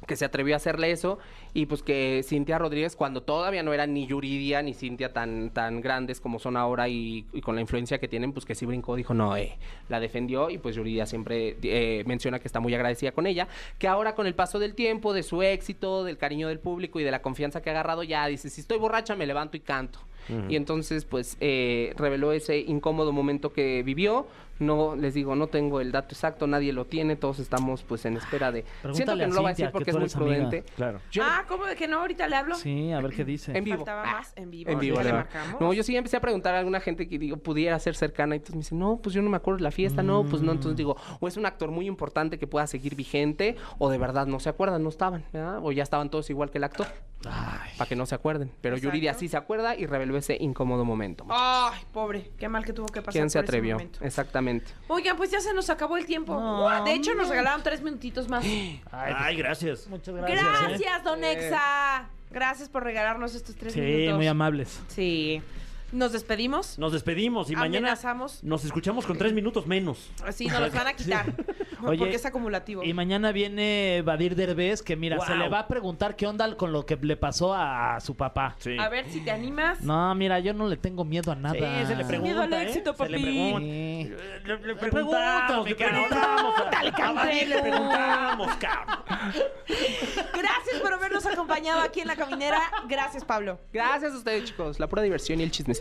que se atrevió a hacerle eso y pues que Cintia Rodríguez cuando todavía no era ni Yuridia ni Cintia tan tan grandes como son ahora y, y con la influencia que tienen pues que sí brincó dijo no eh la defendió y pues Yuridia siempre eh, menciona que está muy agradecida con ella que ahora con el paso del tiempo de su éxito del cariño del público y de la confianza que ha agarrado ya dice si estoy borracha me levanto y canto y entonces pues eh, reveló ese incómodo momento que vivió no les digo no tengo el dato exacto nadie lo tiene todos estamos pues en espera de siento Pregúntale que no lo va a decir que porque es muy amiga. prudente Claro. Yo- ah, ¿cómo de que no? Ahorita le hablo. Sí, a ver qué dice. en vivo Faltaba Ah, más en vivo. en vivo le no yo sí empecé a preguntar a alguna gente que digo pudiera ser cercana y entonces me dice no pues yo no me acuerdo de la fiesta no pues no entonces digo o es un actor muy importante que pueda seguir vigente o de verdad no se acuerdan no estaban ¿verdad? o ya estaban todos igual que el actor Ay. para que no se acuerden. Pero Exacto. Yuridia sí se acuerda y reveló ese incómodo momento. Ay, pobre, qué mal que tuvo que pasar. ¿Quién se por ese atrevió? momento. Exactamente. Oigan, pues ya se nos acabó el tiempo. No, de hecho, nos regalaron tres minutitos más. Ay, gracias. Muchas gracias. ¿eh? Gracias, don Exa. Gracias por regalarnos estos tres Sí, minutos. muy amables. Sí. Nos despedimos. Nos despedimos y mañana Amenazamos. nos escuchamos con tres minutos menos. Sí, nos los van a quitar. Oye, porque es acumulativo. Y mañana viene Badir Derbez, que mira, se le va a preguntar qué onda con lo que le pasó a su papá. Sí. A ver si te animas. No, mira, yo no le tengo miedo a nada. Sí, se le pregunta. miedo al ¿eh? éxito, Se le pregunta. Sí. Le, le preguntamos, preguntamos, le preguntamos. a- a Badir Le preguntamos, cabrón. Gracias por habernos acompañado aquí en La Caminera. Gracias, Pablo. Gracias a ustedes, chicos. La pura diversión y el chismecito